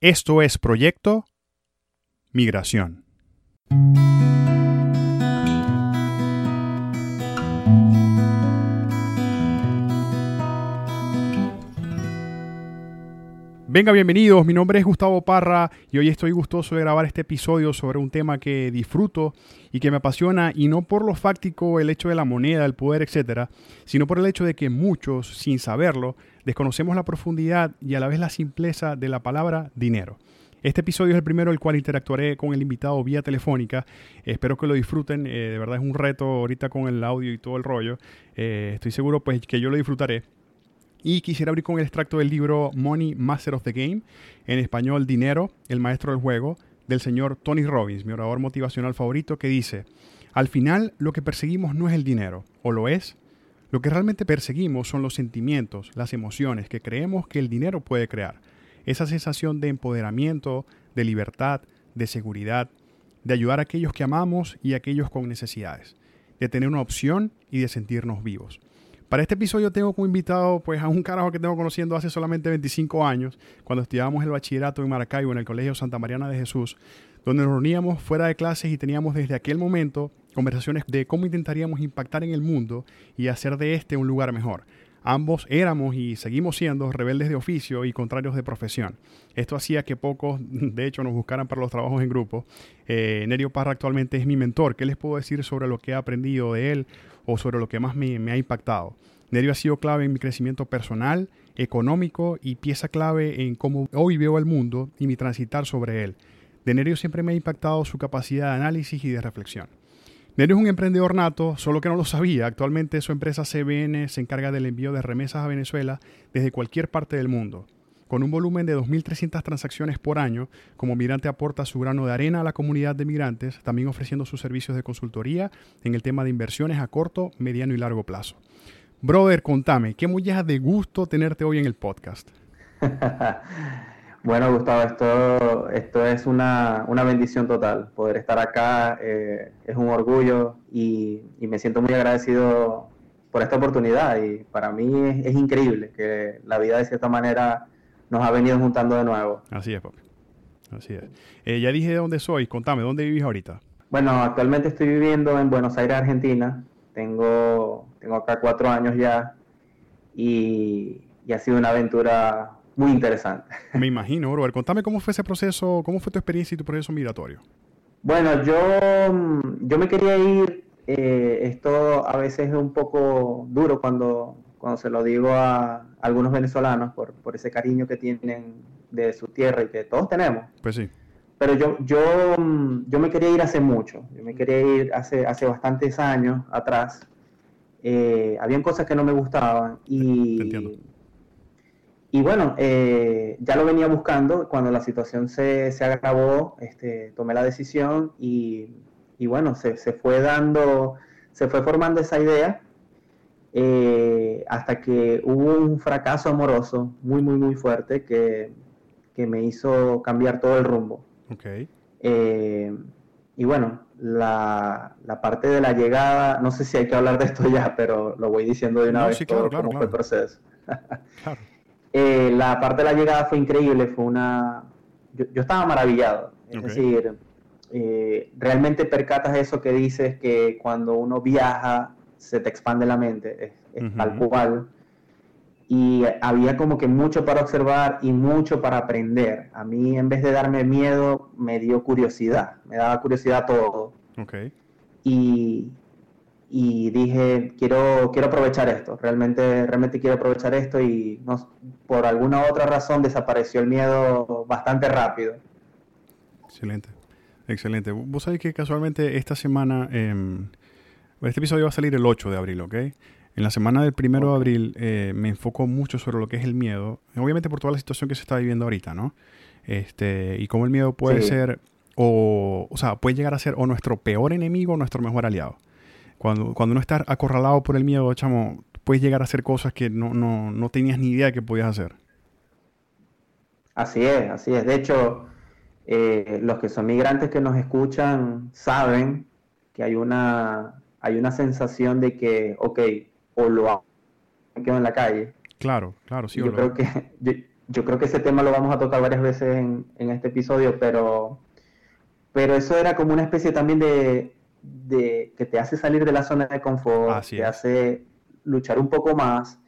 Esto es Proyecto Migración. Venga, bienvenidos. Mi nombre es Gustavo Parra y hoy estoy gustoso de grabar este episodio sobre un tema que disfruto y que me apasiona y no por lo fáctico, el hecho de la moneda, el poder, etcétera, sino por el hecho de que muchos, sin saberlo, desconocemos la profundidad y a la vez la simpleza de la palabra dinero. Este episodio es el primero el cual interactuaré con el invitado vía telefónica. espero que lo disfruten. Eh, de verdad es un reto ahorita con el audio y todo el rollo. Eh, estoy seguro pues que yo lo disfrutaré. Y quisiera abrir con el extracto del libro Money Master of the Game, en español Dinero, el maestro del juego, del señor Tony Robbins, mi orador motivacional favorito, que dice, al final lo que perseguimos no es el dinero, o lo es. Lo que realmente perseguimos son los sentimientos, las emociones que creemos que el dinero puede crear. Esa sensación de empoderamiento, de libertad, de seguridad, de ayudar a aquellos que amamos y a aquellos con necesidades, de tener una opción y de sentirnos vivos. Para este episodio tengo como invitado pues a un carajo que tengo conociendo hace solamente 25 años, cuando estudiábamos el bachillerato en Maracaibo en el Colegio Santa Mariana de Jesús, donde nos reuníamos fuera de clases y teníamos desde aquel momento conversaciones de cómo intentaríamos impactar en el mundo y hacer de este un lugar mejor. Ambos éramos y seguimos siendo rebeldes de oficio y contrarios de profesión. Esto hacía que pocos, de hecho, nos buscaran para los trabajos en grupo. Eh, Nerio Parra actualmente es mi mentor. ¿Qué les puedo decir sobre lo que he aprendido de él o sobre lo que más me, ha impactado. Nerio ha sido clave en mi crecimiento personal, económico y pieza clave en cómo hoy veo el mundo y mi transitar sobre él. De Nerio siempre me ha impactado su capacidad de análisis y de reflexión. Nerio es un emprendedor nato, solo que no lo sabía. Actualmente su empresa CBN se encarga del envío de remesas a Venezuela desde cualquier parte del mundo. Con un volumen de 2.300 transacciones por año, como migrante aporta su grano de arena a la comunidad de migrantes, también ofreciendo sus servicios de consultoría en el tema de inversiones a corto, mediano y largo plazo. Brother, contame, qué mulleja de gusto tenerte hoy en el podcast. bueno, Gustavo, esto, esto es una, bendición total. Poder estar acá eh, es un orgullo y, me siento muy agradecido por esta oportunidad. Y para mí es, es increíble que la vida de cierta manera nos ha venido juntando de nuevo. Así es, papi. Así es. Eh, ya dije de dónde soy. Contame, ¿dónde vivís ahorita? Bueno, actualmente estoy viviendo en Buenos Aires, Argentina. Tengo, tengo acá cuatro años ya y, ha sido una aventura muy interesante. Me imagino, Robert. Contame cómo fue ese proceso, cómo fue tu experiencia y tu proceso migratorio. Bueno, yo, yo me quería ir. Eh, esto a veces es un poco duro cuando, cuando se lo digo a algunos venezolanos por, por ese cariño que tienen de su tierra y que todos tenemos. Pues sí. Pero yo, yo, yo me quería ir hace mucho, yo me quería ir hace, hace bastantes años atrás. Eh, habían cosas que no me gustaban y, y bueno, eh, ya lo venía buscando. Cuando la situación se, se agravó, este, tomé la decisión y, y bueno, se, se, fue dando, se fue formando esa idea eh, hasta que hubo un fracaso amoroso muy, muy, muy fuerte que, me hizo cambiar todo el rumbo. Eh, y bueno, la, parte de la llegada, no sé si hay que hablar de esto ya, pero lo voy diciendo de una vez todo cómo fue el proceso. Eh, la parte de la llegada fue increíble, fue una... Yo, estaba maravillado, es decir, realmente percatas eso que dices que cuando uno viaja se te expande la mente, es, tal cual. Y había como que mucho para observar y mucho para aprender. A mí, en vez de darme miedo, me dio curiosidad. Me daba curiosidad todo. Okay. Y, y dije, quiero, quiero aprovechar esto. Realmente, realmente quiero aprovechar esto y no, por alguna otra razón desapareció el miedo bastante rápido. Excelente. Excelente. Vos sabés que casualmente esta semana... Eh, este episodio va a salir el 8 de abril, ¿ok? En la semana del 1 de abril eh, me enfoco mucho sobre lo que es el miedo, obviamente por toda la situación que se está viviendo ahorita, ¿no? Este, y cómo el miedo puede ser, o, o sea, puede llegar a ser o nuestro peor enemigo o nuestro mejor aliado. Cuando, cuando uno está acorralado por el miedo, chamo, puedes llegar a hacer cosas que no, no, no tenías ni idea que podías hacer. Así es, así es. De hecho, eh, los que son migrantes que nos escuchan saben que hay una hay una sensación de que, ok, o lo hago, me quedo en la calle. Claro, claro, sí. Yo creo que yo creo que ese tema lo vamos a tocar varias veces en, este episodio, pero, pero eso era como una especie también de, que te hace salir de la zona de confort, te hace luchar un poco más,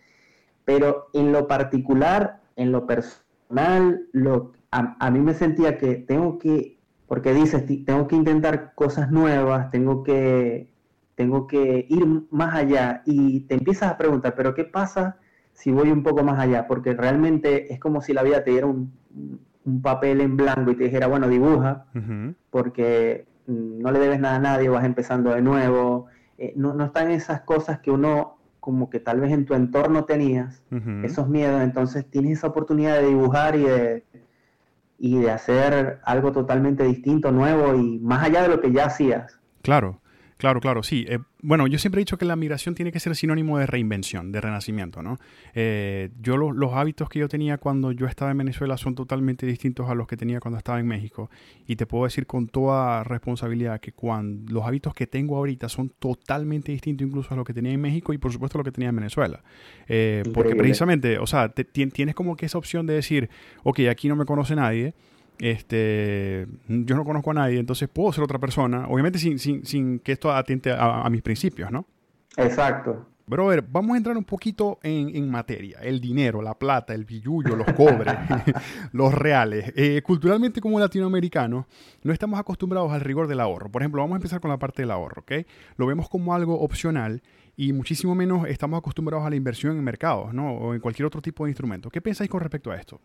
pero en lo particular, en lo personal, lo, a, mí me sentía que tengo que, porque dices, tengo que intentar cosas nuevas, tengo que, tengo que ir más allá y te empiezas a preguntar, pero ¿qué pasa si voy un poco más allá? Porque realmente es como si la vida te diera un, papel en blanco y te dijera, bueno, dibuja, porque no le debes nada a nadie, vas empezando de nuevo. Eh, no, no están esas cosas que uno como que tal vez en tu entorno tenías, esos miedos, entonces tienes esa oportunidad de dibujar y de, y de hacer algo totalmente distinto, nuevo y más allá de lo que ya hacías. Claro. Claro, claro, sí. Eh, bueno, yo siempre he dicho que la migración tiene que ser sinónimo de reinvención, de renacimiento, ¿no? Eh, yo los hábitos que yo tenía cuando yo estaba en Venezuela son totalmente distintos a los que tenía cuando estaba en México. Y te puedo decir con toda responsabilidad que cuando, los hábitos que tengo ahorita son totalmente distintos incluso a los que tenía en México y por supuesto a lo que tenía en Venezuela. Eh, porque precisamente, o sea, tienes como que esa opción de decir, ok, aquí no me conoce nadie este, yo no conozco a nadie, entonces puedo ser otra persona, obviamente sin, sin, sin que esto atiente a, mis principios, ¿no? Exacto. Pero a ver, vamos a entrar un poquito en, en materia. El dinero, la plata, el billullo, los cobres, los reales. Eh, culturalmente como latinoamericanos, no estamos acostumbrados al rigor del ahorro. Por ejemplo, vamos a empezar con la parte del ahorro, ¿ok? Lo vemos como algo opcional y muchísimo menos estamos acostumbrados a la inversión en mercados, ¿no? O en cualquier otro tipo de instrumento. ¿Qué pensáis con respecto a esto?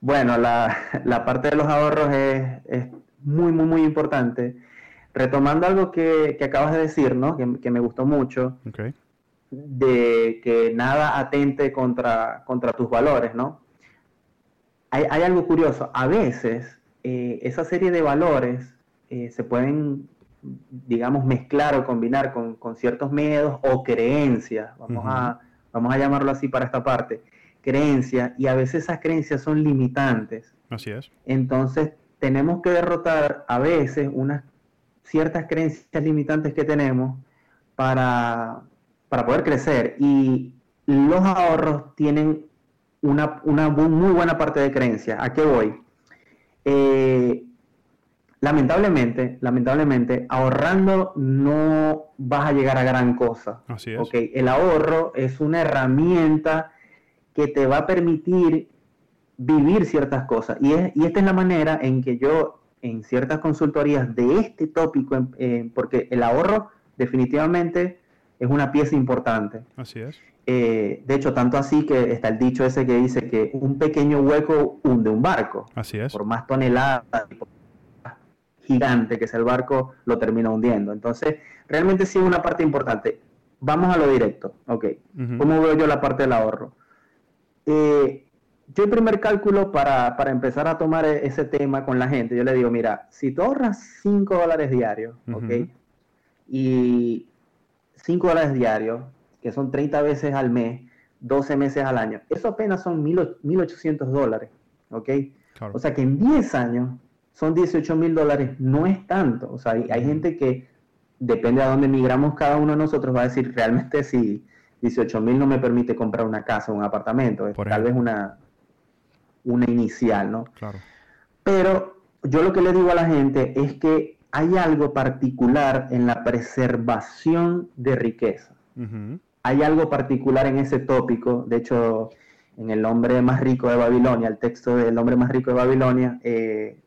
Bueno, la, parte de los ahorros es, muy, muy, muy importante. Retomando algo que, acabas de decir, ¿no? Que, me gustó mucho, de que nada atente contra, contra tus valores, ¿no? Hay, algo curioso. A veces eh, esa serie de valores eh, se pueden, digamos, mezclar o combinar con, ciertos miedos o creencias, vamos, a, vamos a llamarlo así para esta parte creencias y a veces esas creencias son limitantes. Así es. Entonces tenemos que derrotar a veces unas ciertas creencias limitantes que tenemos para, para poder crecer. Y los ahorros tienen una, muy buena parte de creencia. ¿A qué voy? Eh, lamentablemente, lamentablemente, ahorrando no vas a llegar a gran cosa. Así es. Okay, el ahorro es una herramienta que te va a permitir vivir ciertas cosas. Y, es, y esta es la manera en que yo, en ciertas consultorías de este tópico, eh, porque el ahorro definitivamente es una pieza importante. Así es. Eh, de hecho, tanto así que está el dicho ese que dice que un pequeño hueco hunde un barco. Así es. Por más toneladas gigante que sea el barco, lo termina hundiendo. Entonces, realmente sí es una parte importante. Vamos a lo directo. Ok. ¿Cómo veo yo la parte del ahorro? Eh, yo el primer cálculo para, empezar a tomar e-, ese tema con la gente, yo le digo, mira, si tú ahorras 5 dólares diarios, ¿ok? Y 5 dólares diarios, que son 30 veces al mes, 12 meses al año, eso apenas son 1.800 dólares, ¿ok? O sea que en 10 años son 18 mil dólares, no es tanto. O sea, hay, hay, gente que, depende de dónde migramos cada uno de nosotros, va a decir realmente sí 18 mil no me permite comprar una casa o un apartamento, es tal vez una, una inicial, ¿no? Claro. Pero yo lo que le digo a la gente es que hay algo particular en la preservación de riqueza. Hay algo particular en ese tópico, de hecho, en el hombre más rico de Babilonia, el texto del hombre más rico de Babilonia, eh,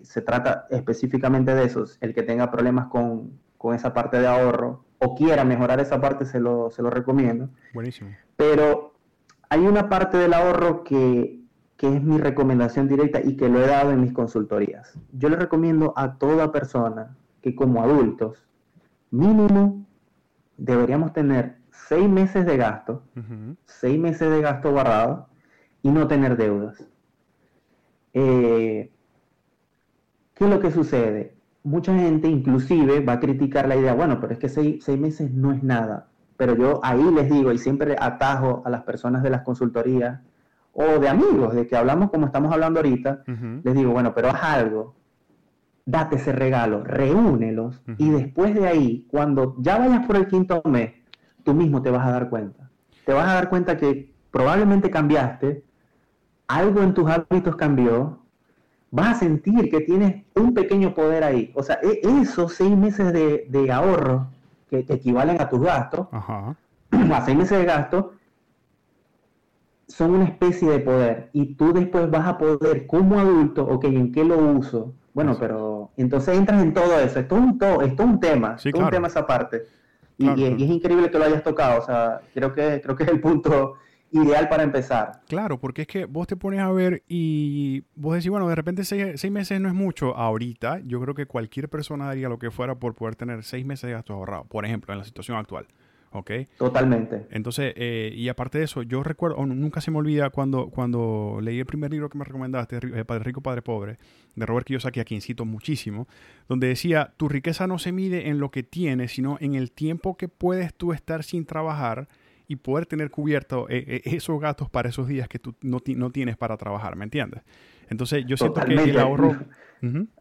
se trata específicamente de eso, el que tenga problemas con, con esa parte de ahorro o quiera mejorar esa parte, se lo, se lo recomiendo. Buenísimo. Pero hay una parte del ahorro que, que, es mi recomendación directa y que lo he dado en mis consultorías. Yo le recomiendo a toda persona que como adultos, mínimo, deberíamos tener seis meses de gasto, seis meses de gasto guardado y no tener deudas. Eh, ¿Qué es lo que sucede? Mucha gente inclusive va a criticar la idea, bueno, pero es que seis, meses no es nada. Pero yo ahí les digo y siempre atajo a las personas de las consultorías o de amigos, de que hablamos como estamos hablando ahorita, les digo, bueno, pero haz algo, date ese regalo, reúnelos y después de ahí, cuando ya vayas por el quinto mes, tú mismo te vas a dar cuenta. Te vas a dar cuenta que probablemente cambiaste, algo en tus hábitos cambió, vas a sentir que tienes un pequeño poder ahí. O sea, e, esos seis meses de, ahorro que, equivalen a tus gastos, a seis meses de gasto, son una especie de poder. Y tú después vas a poder, como adulto, ok, ¿en qué lo uso? Bueno, pero entonces entras en todo eso. Esto es un, todo, esto es un tema, es un tema esa parte. Y, y, es increíble que lo hayas tocado. O sea, creo que, creo que es el punto ideal para empezar. Claro, porque es que vos te pones a ver y vos decís, bueno, de repente seis, meses no es mucho. Ahorita, yo creo que cualquier persona daría lo que fuera por poder tener seis meses de gastos ahorrados, por ejemplo, en la situación actual. ¿Ok? Totalmente. Entonces, eh, y aparte de eso, yo recuerdo, nunca se me olvida cuando, cuando leí el primer libro que me recomendaste, eh, Padre Rico, Padre Pobre, de Robert Kiyosaki, a quien cito muchísimo, donde decía, tu riqueza no se mide en lo que tienes, sino en el tiempo que puedes tú estar sin trabajar y poder tener cubierto eh, eh, esos gastos para esos días que tú no, no, tienes para trabajar, ¿me entiendes? Entonces yo siento que el ahorro...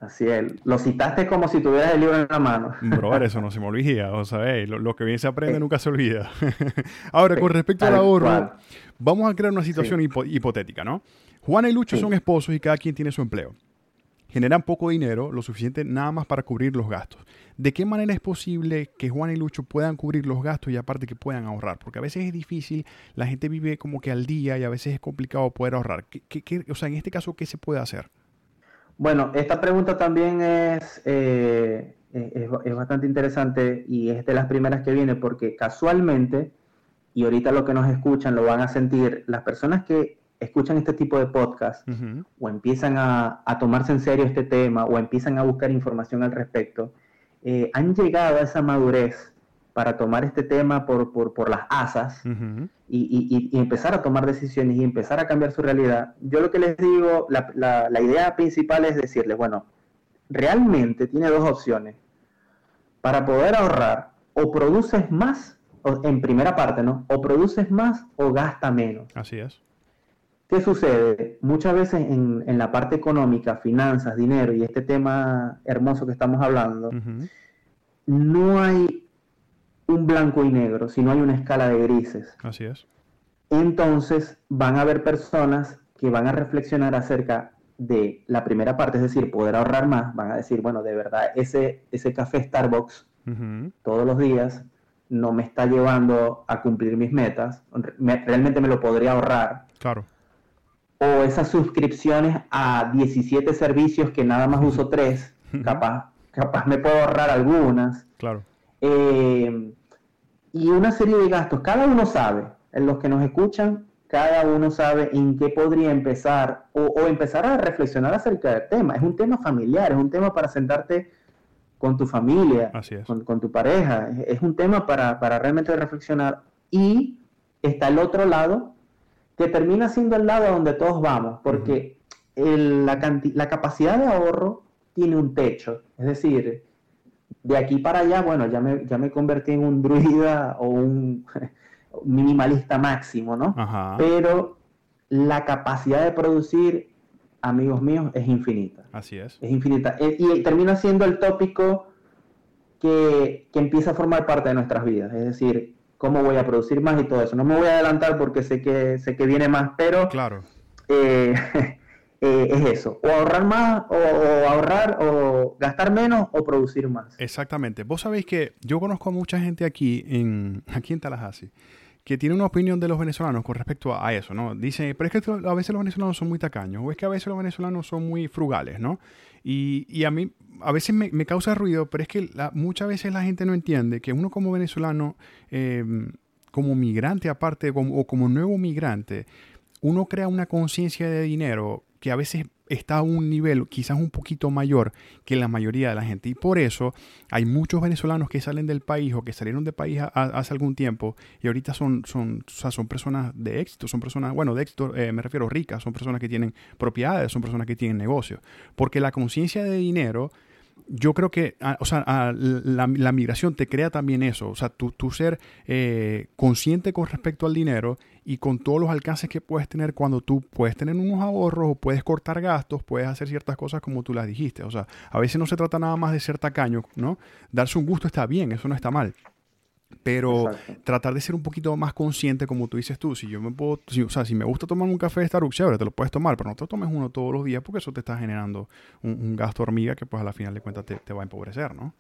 Así es, lo citaste como si tuvieras el libro en la mano. Bro, eso no se me olvida, o sea, lo, que bien se aprende nunca se olvida. Ahora, con respecto al ahorro, vamos a crear una situación hipotética, ¿no? Juana y Lucho son esposos y cada quien tiene su empleo generan poco dinero, lo suficiente nada más para cubrir los gastos. ¿De qué manera es posible que Juan y Lucho puedan cubrir los gastos y aparte que puedan ahorrar? Porque a veces es difícil, la gente vive como que al día y a veces es complicado poder ahorrar. ¿Qué, o sea, en este caso, ¿qué se puede hacer? Bueno, esta pregunta también es, eh, es, es bastante interesante y es de las primeras que viene porque casualmente, y ahorita lo que nos escuchan lo van a sentir, las personas que escuchan este tipo de podcast o empiezan a, tomarse en serio este tema o empiezan a buscar información al respecto, eh, han llegado a esa madurez para tomar este tema por, por, las asas y, empezar a tomar decisiones y empezar a cambiar su realidad. Yo lo que les digo, la, la idea principal es decirles, bueno, realmente tiene dos opciones. Para poder ahorrar, o produces más, en primera parte, ¿no? O produces más o gasta menos. Así es. ¿Qué sucede? Muchas veces en, la parte económica, finanzas, dinero y este tema hermoso que estamos hablando, no hay un blanco y negro, sino hay una escala de grises. Así es. Entonces van a haber personas que van a reflexionar acerca de la primera parte, es decir, poder ahorrar más, van a decir, bueno, de verdad, ese, ese café Starbucks todos los días no me está llevando a cumplir mis metas, realmente me lo podría ahorrar. Claro o esas suscripciones a 17 servicios que nada más uso tres, capaz, capaz me puedo ahorrar algunas. Claro. Eh, y una serie de gastos, cada uno sabe, en los que nos escuchan, cada uno sabe en qué podría empezar o, empezar a reflexionar acerca del tema. Es un tema familiar, es un tema para sentarte con tu familia, con, tu pareja, es, un tema para, para realmente reflexionar. Y está el otro lado, que termina siendo el lado donde todos vamos, porque la, capacidad de ahorro tiene un techo. Es decir, de aquí para allá, bueno, ya me, ya me convertí en un druida o un minimalista máximo, ¿no? Pero la capacidad de producir, amigos míos, es infinita. Así es. Es infinita. E, y, termina siendo el tópico que, que, empieza a formar parte de nuestras vidas. Es decir, cómo voy a producir más y todo eso. No me voy a adelantar porque sé que, sé que viene más, pero claro. Eh, eh, es eso, o ahorrar más, o, ahorrar, o gastar menos, o producir más. Exactamente. Vos sabéis que yo conozco a mucha gente aquí en, aquí en Tallahassee que tiene una opinión de los venezolanos con respecto a eso, ¿no? Dice, pero es que a veces los venezolanos son muy tacaños, o es que a veces los venezolanos son muy frugales, ¿no? Y, y a mí a veces me, causa ruido, pero es que muchas veces la gente no entiende que uno como venezolano, eh, como migrante aparte, o como nuevo migrante, uno crea una conciencia de dinero que a veces está a un nivel quizás un poquito mayor que la mayoría de la gente. Y por eso hay muchos venezolanos que salen del país o que salieron del país hace algún tiempo y ahorita son, son, son personas de éxito, son personas, bueno, de éxito eh, me refiero ricas, son personas que tienen propiedades, son personas que tienen negocios. Porque la conciencia de dinero yo creo que, ah, o sea, ah, la, migración te crea también eso, o sea, tu, ser eh, consciente con respecto al dinero y con todos los alcances que puedes tener cuando tú puedes tener unos ahorros o puedes cortar gastos, puedes hacer ciertas cosas como tú las dijiste, o sea, a veces no se trata nada más de ser tacaño, ¿no? Darse un gusto está bien, eso no está mal. Pero tratar de ser un poquito más consciente, como tú dices tú, si yo me puedo, o sea, si me gusta tomar un café de Starbucks, chévere, te lo puedes tomar, pero no te tomes uno todos los días porque eso te está generando un, gasto hormiga que pues a la final de cuentas te, te va a empobrecer, ¿no?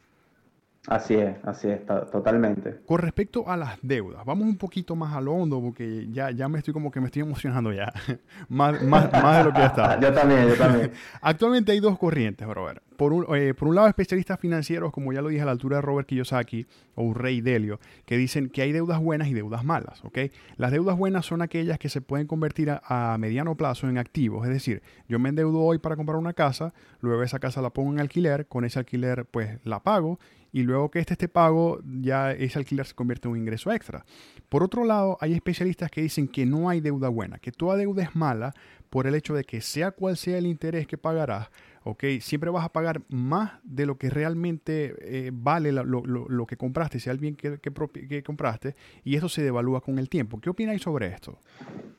Así es, así es, totalmente. Con respecto a las deudas, vamos un poquito más al hondo porque ya, ya me estoy como que me estoy emocionando ya, más, más, más, de lo que ya estaba. yo también, yo también. Actualmente hay dos corrientes, Robert. Por un, eh, por un lado, especialistas financieros, como ya lo dije a la altura de Robert Kiyosaki o Rey Delio, que dicen que hay deudas buenas y deudas malas, ¿ok? Las deudas buenas son aquellas que se pueden convertir a, a mediano plazo en activos, es decir, yo me endeudo hoy para comprar una casa, luego esa casa la pongo en alquiler, con ese alquiler pues la pago y luego que este esté pago, ya ese alquiler se convierte en un ingreso extra. Por otro lado, hay especialistas que dicen que no hay deuda buena, que toda deuda es mala por el hecho de que sea cual sea el interés que pagarás, ¿ok? Siempre vas a pagar más de lo que realmente eh, vale lo, que compraste, sea el bien que, que, compraste, y eso se devalúa con el tiempo. ¿Qué opináis sobre esto?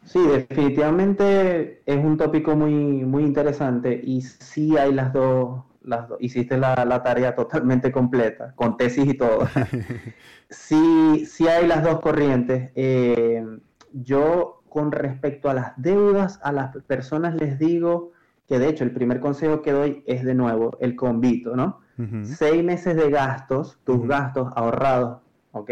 Sí, definitivamente es un tópico muy, muy interesante y sí hay las dos hiciste la, tarea totalmente completa, con tesis y todo. sí, sí hay las dos corrientes. Eh, yo, con respecto a las deudas, a las personas les digo que de hecho el primer consejo que doy es de nuevo el convito, ¿no? Seis meses de gastos, tus gastos ahorrados, ¿ok?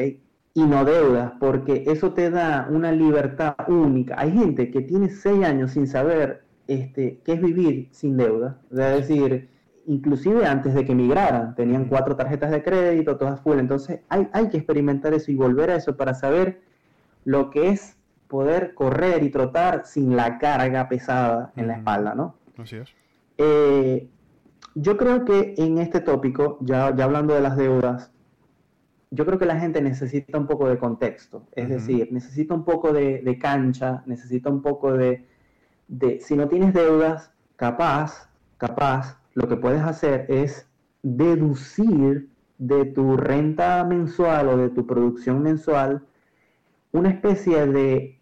Y no deudas, porque eso te da una libertad única. Hay gente que tiene seis años sin saber este, qué es vivir sin deuda. Es decir, inclusive antes de que migraran, tenían cuatro tarjetas de crédito, todas full. Entonces hay, hay que experimentar eso y volver a eso para saber lo que es poder correr y trotar sin la carga pesada en la espalda, ¿no? Así es. Eh, yo creo que en este tópico, ya, ya hablando de las deudas, yo creo que la gente necesita un poco de contexto, es decir, necesita un poco de, de cancha, necesita un poco de, de, si no tienes deudas, capaz, capaz, lo que puedes hacer es deducir de tu renta mensual o de tu producción mensual una especie de,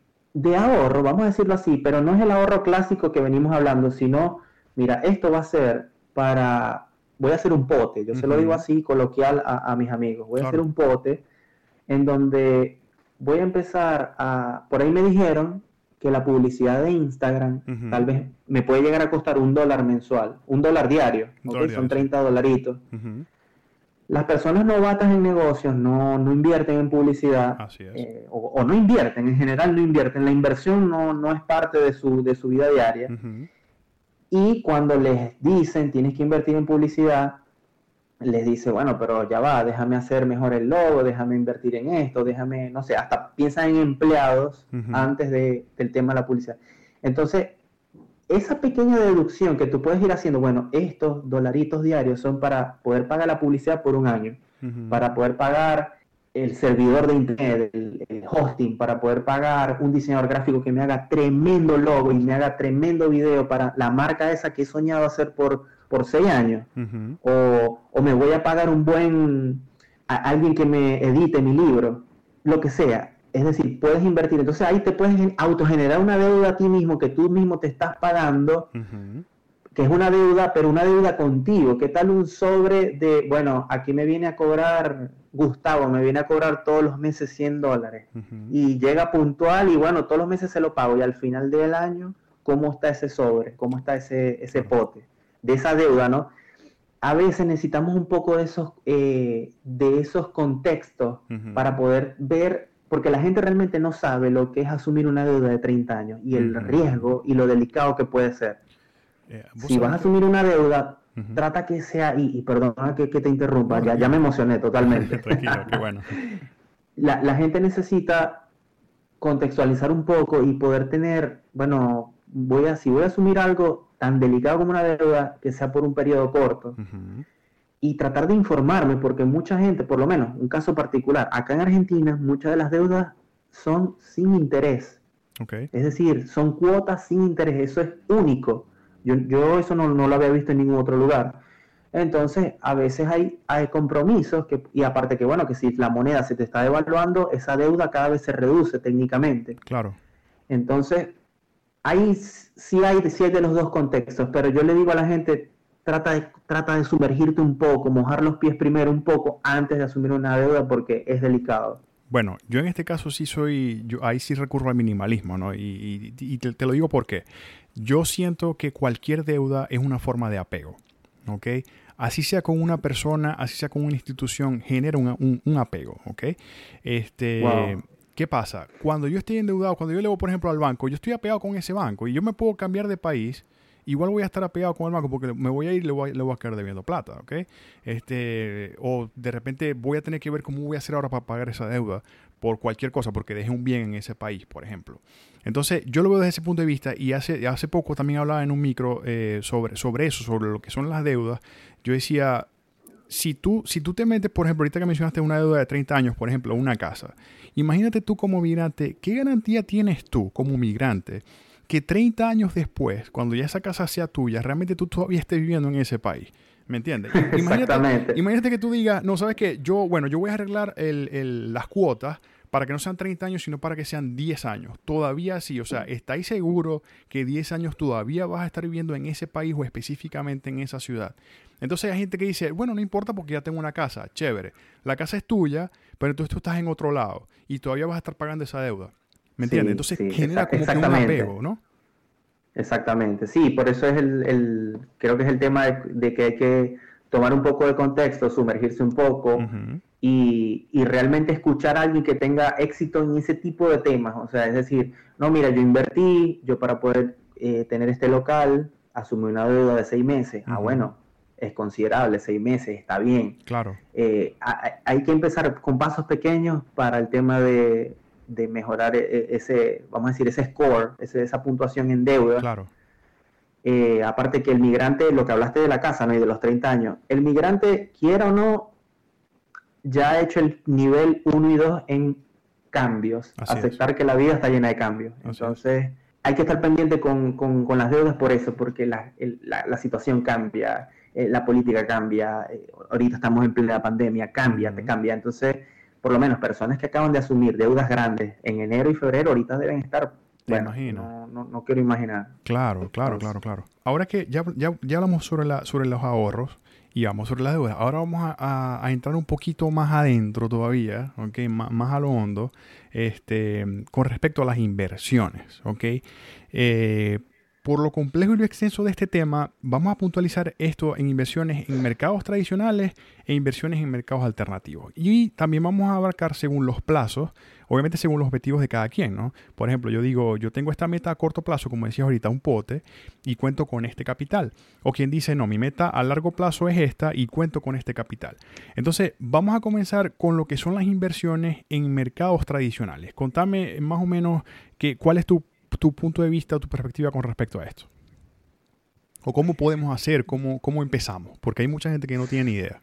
ahorro, vamos a decirlo así, pero no es el ahorro clásico que venimos hablando, sino, mira, esto va a ser para, voy a hacer un pote, yo se lo digo así coloquial a, mis amigos, voy a hacer un pote en donde voy a empezar a, por ahí me dijeron que la publicidad de Instagram tal vez me puede llegar a costar un dólar mensual, un dólar diario, son 30 dolaritos. Las personas novatas en negocios no, invierten en publicidad eh, o, no invierten, en general no invierten, la inversión no, no es parte de su, de su vida diaria. Y cuando les dicen tienes que invertir en publicidad, les dice, bueno, pero ya va, déjame hacer mejor el logo, déjame invertir en esto, déjame, no sé, hasta piensa en empleados antes de, del tema de la publicidad. Entonces, esa pequeña deducción que tú puedes ir haciendo, bueno, estos dolaritos diarios son para poder pagar la publicidad por un año, para poder pagar el servidor de internet, el, hosting, para poder pagar un diseñador gráfico que me haga tremendo logo y me haga tremendo video para la marca esa que he soñado hacer por por seis años, o, me voy a pagar un buen, a alguien que me edite mi libro, lo que sea. Es decir, puedes invertir. Entonces ahí te puedes autogenerar una deuda a ti mismo que tú mismo te estás pagando, que es una deuda, pero una deuda contigo. ¿Qué tal un sobre de, bueno, aquí me viene a cobrar Gustavo, me viene a cobrar todos los meses 100 dólares y llega puntual y bueno, todos los meses se lo pago y al final del año, ¿cómo está ese sobre? ¿Cómo está ese, ese pote? De esa deuda, ¿no? A veces necesitamos un poco de esos, eh, de esos contextos para poder ver, porque la gente realmente no sabe lo que es asumir una deuda de 30 años y el riesgo y lo delicado que puede ser. Eh, si vas a asumir una deuda, trata que sea, y, y perdona que, te interrumpa, ya, ya me emocioné totalmente. Tranquilo, qué bueno. la, la gente necesita contextualizar un poco y poder tener, bueno, voy a, si voy a asumir algo, tan delicado como una deuda que sea por un periodo corto. Y tratar de informarme, porque mucha gente, por lo menos un caso particular, acá en Argentina, muchas de las deudas son sin interés. Es decir, son cuotas sin interés, eso es único. Yo, yo eso no, no, lo había visto en ningún otro lugar. Entonces, a veces hay, hay compromisos, que, y aparte que, bueno, que si la moneda se te está devaluando, esa deuda cada vez se reduce técnicamente. Claro. Entonces, ahí sí hay, sí hay de los dos contextos, pero yo le digo a la gente, trata de, trata de sumergirte un poco, mojar los pies primero un poco antes de asumir una deuda porque es delicado. Bueno, yo en este caso sí soy, yo ahí sí recurro al minimalismo, ¿no? Y, te, lo digo porque yo siento que cualquier deuda es una forma de apego, ¿ok? Así sea con una persona, así sea con una institución, genera un, apego, ¿ok? Este, ¿Qué pasa? Cuando yo estoy endeudado, cuando yo le voy, por ejemplo, al banco, yo estoy apegado con ese banco y yo me puedo cambiar de país igual voy a estar apegado con el banco porque me voy a ir y le voy, le voy a quedar debiendo plata, ¿ok? Este, o de repente voy a tener que ver cómo voy a hacer ahora para pagar esa deuda por cualquier cosa, porque dejé un bien en ese país, por ejemplo. Entonces, yo lo veo desde ese punto de vista y hace, hace poco también hablaba en un micro eh, sobre, sobre eso, sobre lo que son las deudas. Yo decía, si tú, si tú te metes, por ejemplo, ahorita que mencionaste una deuda de 30 años, por ejemplo, una casa, imagínate tú como migrante, ¿qué garantía tienes tú como migrante que 30 años después, cuando ya esa casa sea tuya, realmente tú todavía estés viviendo en ese país. ¿Me entiendes? Imagínate, imagínate que tú digas, no, sabes que yo, bueno, yo voy a arreglar las cuotas para que no sean 30 años, sino para que sean 10 años. Todavía sí, o sea, ¿estáis seguros que 10 años todavía vas a estar viviendo en ese país o específicamente en esa ciudad? Entonces hay gente que dice, bueno, no importa porque ya tengo una casa, chévere. La casa es tuya, pero entonces tú estás en otro lado y todavía vas a estar pagando esa deuda. ¿Me entiendes? Entonces genera como que un apego, ¿no? Exactamente, sí, por eso es el, creo que es el tema de, que hay que tomar un poco de contexto, sumergirse un poco y, realmente escuchar a alguien que tenga éxito en ese tipo de temas. O sea, es decir, no, mira, yo invertí, yo para poder eh, tener este local, asumí una deuda de seis meses. Ah, bueno, es considerable, seis meses, está bien. Claro. Eh, hay que empezar con pasos pequeños para el tema de de mejorar e, e, ese, vamos a decir, ese score, ese, esa puntuación en deuda. Claro. Eh, aparte que el migrante, lo que hablaste de la casa, ¿no? Y de los 30 años, el migrante, quiera o no, ya ha hecho el nivel 1 y 2 en cambios, aceptar que la vida está llena de cambios. Entonces, hay que estar pendiente con, con, las deudas por eso, porque la, la, situación cambia, eh, la política cambia, eh, ahorita estamos en plena pandemia, cambia, te cambia. Entonces, por lo menos personas que acaban de asumir deudas grandes en enero y febrero, ahorita deben estar bueno, imagino. No, no, quiero imaginar. Claro, claro, claro, claro. Ahora que ya, ya, ya, hablamos sobre, la, sobre los ahorros y vamos sobre las deudas, ahora vamos a, entrar un poquito más adentro todavía, ¿ok? más a lo hondo, este, con respecto a las inversiones, ¿ok? Eh, por lo complejo y lo extenso de este tema, vamos a puntualizar esto en inversiones en mercados tradicionales e inversiones en mercados alternativos. Y también vamos a abarcar según los plazos, obviamente según los objetivos de cada quien, ¿no? Por ejemplo, yo digo, yo tengo esta meta a corto plazo, como decías ahorita, un pote, y cuento con este capital. O quien dice, no, mi meta a largo plazo es esta y cuento con este capital. Entonces, vamos a comenzar con lo que son las inversiones en mercados tradicionales. Contame más o menos que, cuál es tu tu punto de vista, tu perspectiva con respecto a esto? ¿O cómo podemos hacer? ¿Cómo, cómo empezamos? Porque hay mucha gente que no tiene ni idea.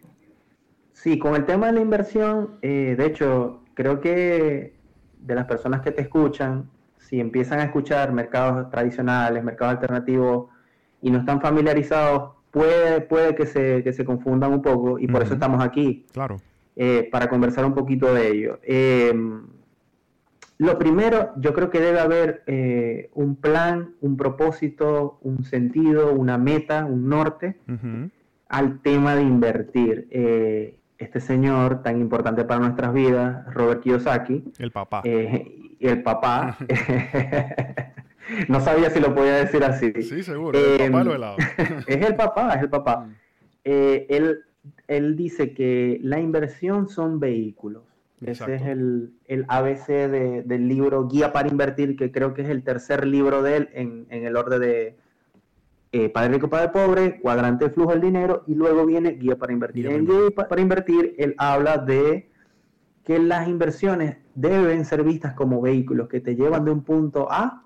Sí, con el tema de la inversión, eh, de hecho, creo que de las personas que te escuchan, si empiezan a escuchar mercados tradicionales, mercados alternativos y no están familiarizados, puede, puede que, se, que se confundan un poco y por eso estamos aquí. Claro. Eh, para conversar un poquito de ello. Eh, lo primero, yo creo que debe haber eh, un plan, un propósito, un sentido, una meta, un norte al tema de invertir. Eh, este señor tan importante para nuestras vidas, Robert Kiyosaki. El papá. Eh, el papá. no sabía si lo podía decir así. Sí, seguro. el papá lo helado. es el papá, es el papá. Mm. él, él dice que la inversión son vehículos. Ese es el, el ABC del libro Guía para Invertir, que creo que es el tercer libro de él en, el orden de eh, Padre Rico, Padre Pobre, Cuadrante de Flujo del Dinero, y luego viene Guía para Invertir. en Guía para Invertir, él habla de que las inversiones deben ser vistas como vehículos que te llevan de un punto A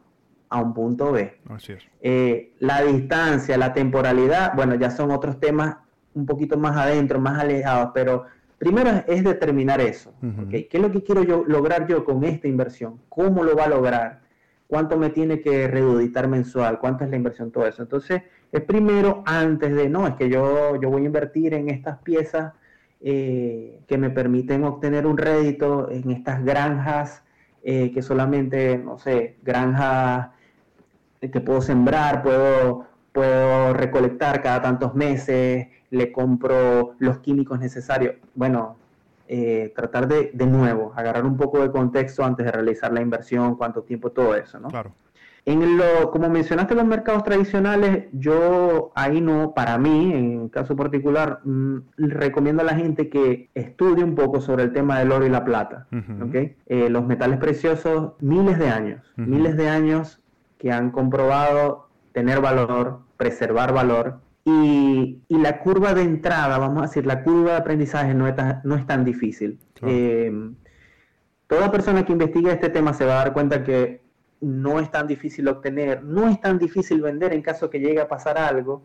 a un punto B. Así es. Eh, la distancia, la temporalidad, bueno, ya son otros temas un poquito más adentro, más alejados, pero Primero es determinar eso. ¿Qué es lo que quiero yo lograr yo con esta inversión? ¿Cómo lo va a lograr? ¿Cuánto me tiene que reduditar mensual? ¿Cuánto es la inversión? Todo eso. Entonces, es primero antes de, no, es que yo, yo voy a invertir en estas piezas eh, que me permiten obtener un rédito en estas granjas eh, que solamente, no sé, granjas que puedo sembrar, puedo, puedo recolectar cada tantos meses, le compro los químicos necesarios. Bueno, eh, tratar de, de nuevo, agarrar un poco de contexto antes de realizar la inversión, cuánto tiempo, todo eso, ¿no? Claro. En lo, como mencionaste los mercados tradicionales, yo ahí no, para mí, en caso particular, mm, recomiendo a la gente que estudie un poco sobre el tema del oro y la plata. Eh, los metales preciosos, miles de años, miles de años que han comprobado tener valor, preservar valor. Y, la curva de entrada, vamos a decir, la curva de aprendizaje no es, no es tan difícil. Eh, toda persona que investigue este tema se va a dar cuenta que no es tan difícil obtener, no es tan difícil vender en caso que llegue a pasar algo.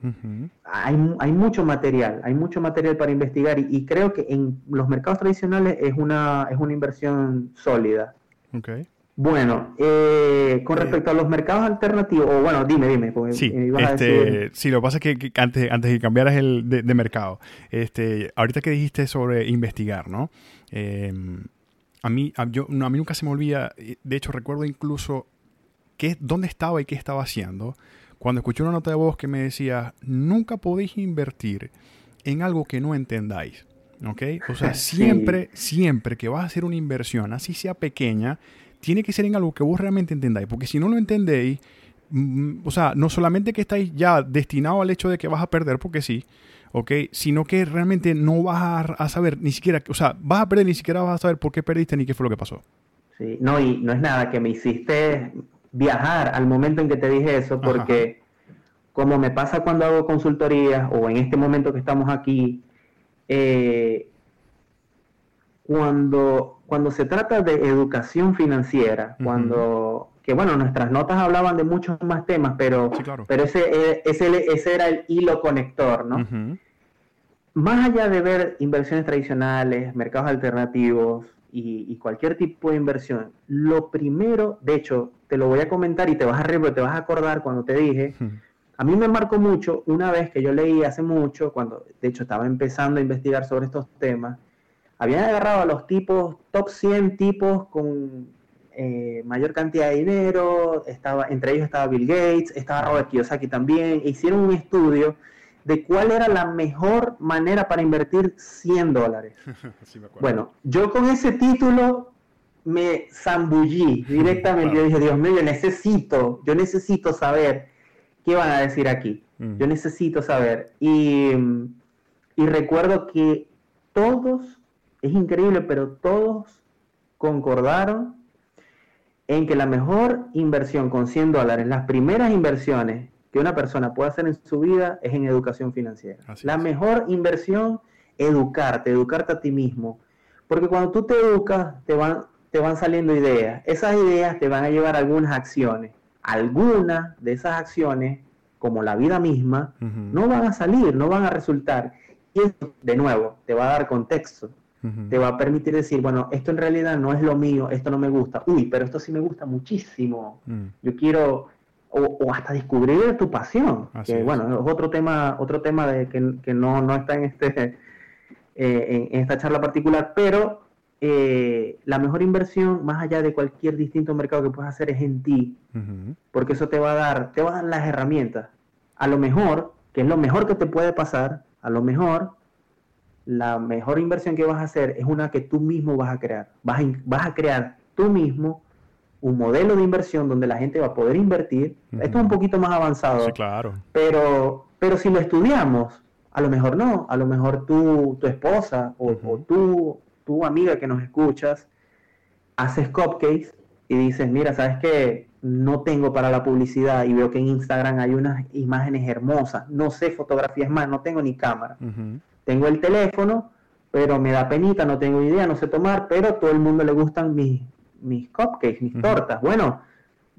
hay, hay, mucho material, hay mucho material para investigar y, creo que en los mercados tradicionales es una, es una inversión sólida. Okay. Bueno, eh, con respecto a los mercados alternativos, o bueno, dime, dime. Sí, este, sí, lo que pasa es que, antes, antes de que cambiaras el de, mercado, este, ahorita que dijiste sobre investigar, ¿no? Em, a mí, a, yo, a mí nunca se me olvida, de hecho recuerdo incluso qué, dónde estaba y qué estaba haciendo cuando escuché una nota de voz que me decía, nunca podéis invertir en algo que no entendáis. ¿Ok? O sea, siempre, siempre que vas a hacer una inversión, así sea pequeña, tiene que ser en algo que vos realmente entendáis. Porque si no lo entendéis, mm, o sea, no solamente que estáis ya destinados al hecho de que vas a perder, porque sí, ¿ok? Sino que realmente no vas a, saber ni siquiera, o sea, vas a perder ni siquiera vas a saber por qué perdiste ni qué fue lo que pasó. Sí, no, y no es nada que me hiciste viajar al momento en que te dije eso, porque como me pasa cuando hago consultorías o en este momento que estamos aquí, eh, cuando, cuando se trata de educación financiera, cuando, que bueno, nuestras notas hablaban de muchos más temas, pero, pero ese, ese, ese, era el hilo conector, ¿no? Más allá de ver inversiones tradicionales, mercados alternativos, y, cualquier tipo de inversión, lo primero, de hecho, te lo voy a comentar y te vas a reír, te vas a acordar cuando te dije, a mí me marcó mucho una vez que yo leí hace mucho, cuando de hecho estaba empezando a investigar sobre estos temas, habían agarrado a los tipos, top 100 tipos con eh, mayor cantidad de dinero, estaba, entre ellos estaba Bill Gates, estaba Robert Kiyosaki también, e hicieron un estudio de cuál era la mejor manera para invertir 100 dólares. bueno, yo con ese título me zambullí directamente. Yo dije, Dios mío, yo necesito, yo necesito saber qué van a decir aquí. Mm. Yo necesito saber. Y, y recuerdo que todos, es increíble, pero todos concordaron en que la mejor inversión con 100 dólares, las primeras inversiones que una persona puede hacer en su vida es en educación financiera. la mejor inversión, educarte, educarte a ti mismo. Porque cuando tú te educas, te van, te van saliendo ideas. Esas ideas te van a llevar a algunas acciones. Algunas de esas acciones, como la vida misma, no van a salir, no van a resultar. Y eso, de nuevo, te va a dar contexto. Te va a permitir decir, bueno, esto en realidad no es lo mío, esto no me gusta. Uy, pero esto sí me gusta muchísimo. Mm. Yo quiero o, hasta descubrir tu pasión. que bueno, es otro tema, otro tema de que, no, no, está en este eh, en, esta charla particular, pero eh, la mejor inversión, más allá de cualquier distinto mercado que puedas hacer, es en ti. Porque eso te va a dar, te va a dar las herramientas. A lo mejor, que es lo mejor que te puede pasar, a lo mejor la mejor inversión que vas a hacer es una que tú mismo vas a crear. Vas vas a crear tú mismo un modelo de inversión donde la gente va a poder invertir. Esto es un poquito más avanzado. Sí, claro. Pero, pero si lo estudiamos, a lo mejor no. A lo mejor tú, tu esposa o, tú, tu amiga que nos escuchas, haces cupcakes y dices, mira, ¿sabes qué? No tengo para la publicidad y veo que en Instagram hay unas imágenes hermosas. No sé fotografías más, no tengo ni cámara. Tengo el teléfono, pero me da penita, no tengo idea, no sé tomar, pero todo el mundo le gustan mis, mis cupcakes, mis tortas. Bueno,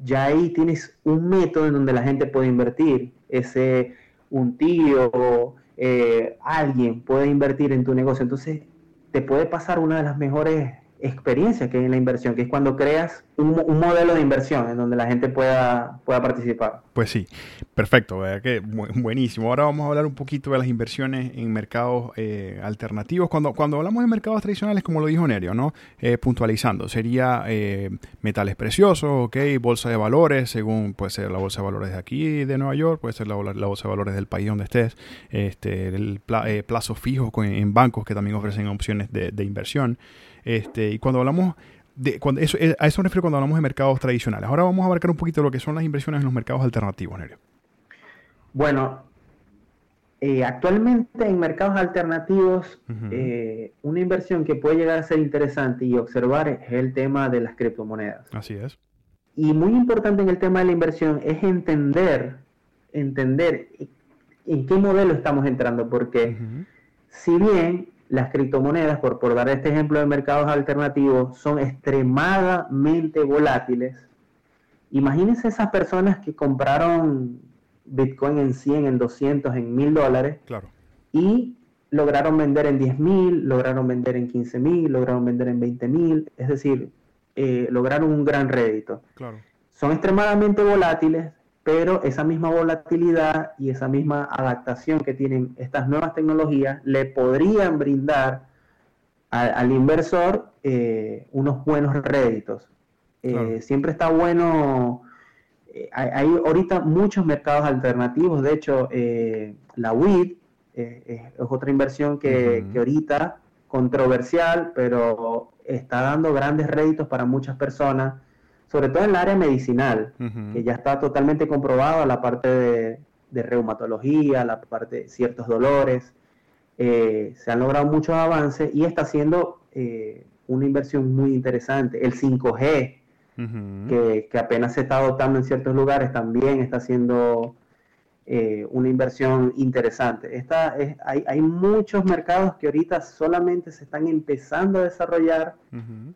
ya ahí tienes un método en donde la gente puede invertir. Ese, un tío, eh, alguien puede invertir en tu negocio. Entonces, te puede pasar una de las mejores experiencias que hay en la inversión, que es cuando creas un, modelo de inversión en donde la gente pueda, pueda participar. Pues sí, perfecto, que buenísimo. Ahora vamos a hablar un poquito de las inversiones en mercados eh, alternativos. Cuando, cuando hablamos de mercados tradicionales, como lo dijo Nerio, ¿no? Eh, puntualizando, sería eh, metales preciosos, ok, bolsa de valores, según puede ser la bolsa de valores de aquí, de Nueva York, puede ser la, bolsa de valores del país donde estés, este, el plazo fijo en bancos que también ofrecen opciones de, de inversión. Este, y cuando hablamos cuando eso, eh, a eso me refiero cuando hablamos de mercados tradicionales. Ahora vamos a abarcar un poquito lo que son las inversiones en los mercados alternativos, Nerio. Bueno, eh, actualmente en mercados alternativos, eh, una inversión que puede llegar a ser interesante y observar es el tema de las criptomonedas. Así es. Y muy importante en el tema de la inversión es entender, entender en qué modelo estamos entrando, porque si bien las criptomonedas, por, por dar este ejemplo de mercados alternativos, son extremadamente volátiles. Imagínense esas personas que compraron Bitcoin en 100, en 200, en 1000 dólares claro. y lograron vender en 10 mil, lograron vender en 15 mil, lograron vender en 20 mil, es decir, eh, lograron un gran rédito. Claro. Son extremadamente volátiles, pero esa misma volatilidad y esa misma adaptación que tienen estas nuevas tecnologías le podrían brindar al inversor eh, unos buenos réditos. Eh, siempre está bueno, eh, hay, ahorita muchos mercados alternativos, de hecho la WID es otra inversión que, que ahorita controversial, pero está dando grandes réditos para muchas personas sobre todo en el área medicinal, que ya está totalmente comprobado la parte de, reumatología, la parte de ciertos dolores. Eh, se han logrado muchos avances y está siendo eh, una inversión muy interesante. El 5G, que, que, apenas se está adoptando en ciertos lugares, también está siendo eh, una inversión interesante. Esta es, hay, hay, muchos mercados que ahorita solamente se están empezando a desarrollar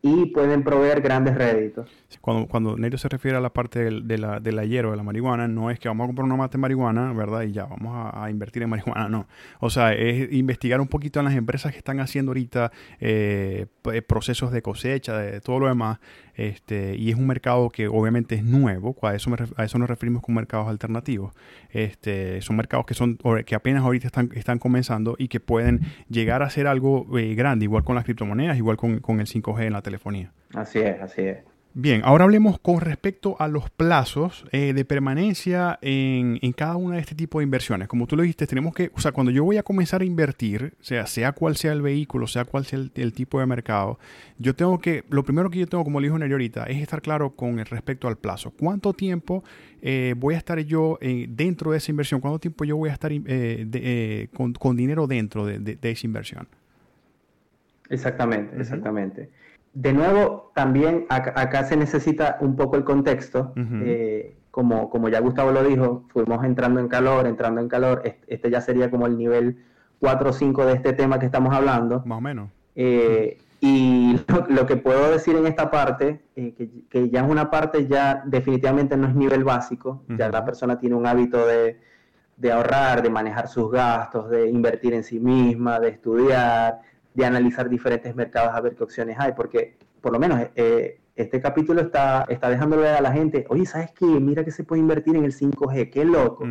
y pueden proveer grandes réditos. Cuando, cuando Nerio se refiere a la parte de, la, de la hierba, de la marihuana, no es que vamos a comprar una mate de marihuana, ¿verdad? Y ya, vamos a, invertir en marihuana, no. O sea, es investigar un poquito en las empresas que están haciendo ahorita eh, procesos de cosecha, de todo lo demás, este, y es un mercado que obviamente es nuevo, a eso, a eso nos referimos con mercados alternativos. Este, son mercados que, son, que apenas ahorita están, están comenzando y que pueden llegar a ser algo eh, grande, igual con las criptomonedas, igual con, con el 5G en la telefonía. Así es, así es. Bien, ahora hablemos con respecto a los plazos eh, de permanencia en, cada una de este tipo de inversiones. Como tú lo dijiste, tenemos que, o sea, cuando yo voy a comenzar a invertir, sea, sea cual sea el vehículo, sea cual sea el, tipo de mercado, yo tengo que, lo primero que yo tengo, como le dijo Nelly ahorita, es estar claro con respecto al plazo. ¿Cuánto tiempo eh, voy a estar yo eh, dentro de esa inversión? ¿Cuánto tiempo yo voy a estar con, dinero dentro de, esa inversión? Exactamente, exactamente de nuevo, también acá, se necesita un poco el contexto. Eh, como, como ya Gustavo lo dijo, fuimos entrando en calor, entrando en calor. Este ya sería como el nivel 4 o 5 de este tema que estamos hablando. Más o menos. Eh, y lo, que puedo decir en esta parte, eh, que, ya es una parte ya definitivamente no es nivel básico, ya la persona tiene un hábito de, de ahorrar, de manejar sus gastos, de invertir en sí misma, de estudiar, de analizar diferentes mercados a ver qué opciones hay, porque por lo menos eh, este capítulo está, está dejándole a la gente, oye, ¿sabes qué? Mira que se puede invertir en el 5G, qué loco.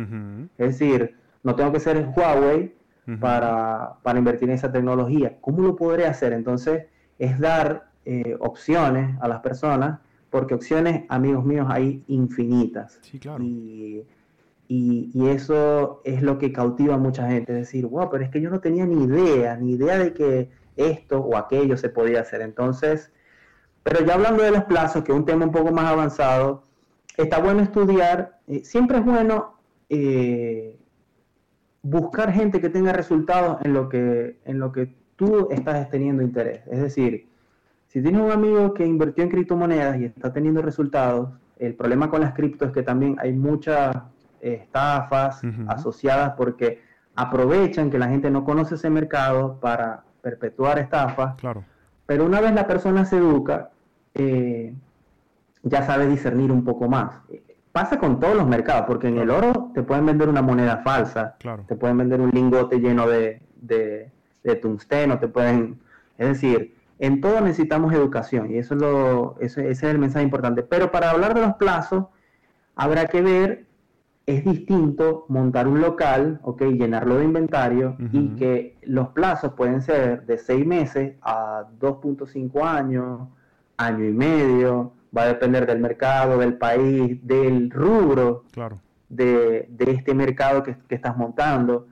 Es decir, no tengo que ser Huawei para, para, invertir en esa tecnología. ¿Cómo lo podré hacer? Entonces, es dar eh, opciones a las personas, porque opciones, amigos míos, hay infinitas. Sí, claro. Y y, eso es lo que cautiva a mucha gente, decir, wow, pero es que yo no tenía ni idea, ni idea de que esto o aquello se podía hacer. Entonces, pero ya hablando de los plazos, que es un tema un poco más avanzado, está bueno estudiar, eh, siempre es bueno eh, buscar gente que tenga resultados en lo que, en lo que tú estás teniendo interés. Es decir, si tienes un amigo que invirtió en criptomonedas y está teniendo resultados, el problema con las cripto es que también hay mucha estafas asociadas porque aprovechan que la gente no conoce ese mercado para perpetuar estafas. Claro. Pero una vez la persona se educa, eh, ya sabe discernir un poco más. Pasa con todos los mercados, porque en el oro te pueden vender una moneda falsa, te pueden vender un lingote lleno de, de, tungsteno, te pueden... Es decir, en todo necesitamos educación y eso es lo, ese, es el mensaje importante. Pero para hablar de los plazos, habrá que ver, es distinto montar un local, ok, llenarlo de inventario y que los plazos pueden ser de seis meses a 2.5 años, año y medio, va a depender del mercado, del país, del rubro claro. de, este mercado que, que estás montando.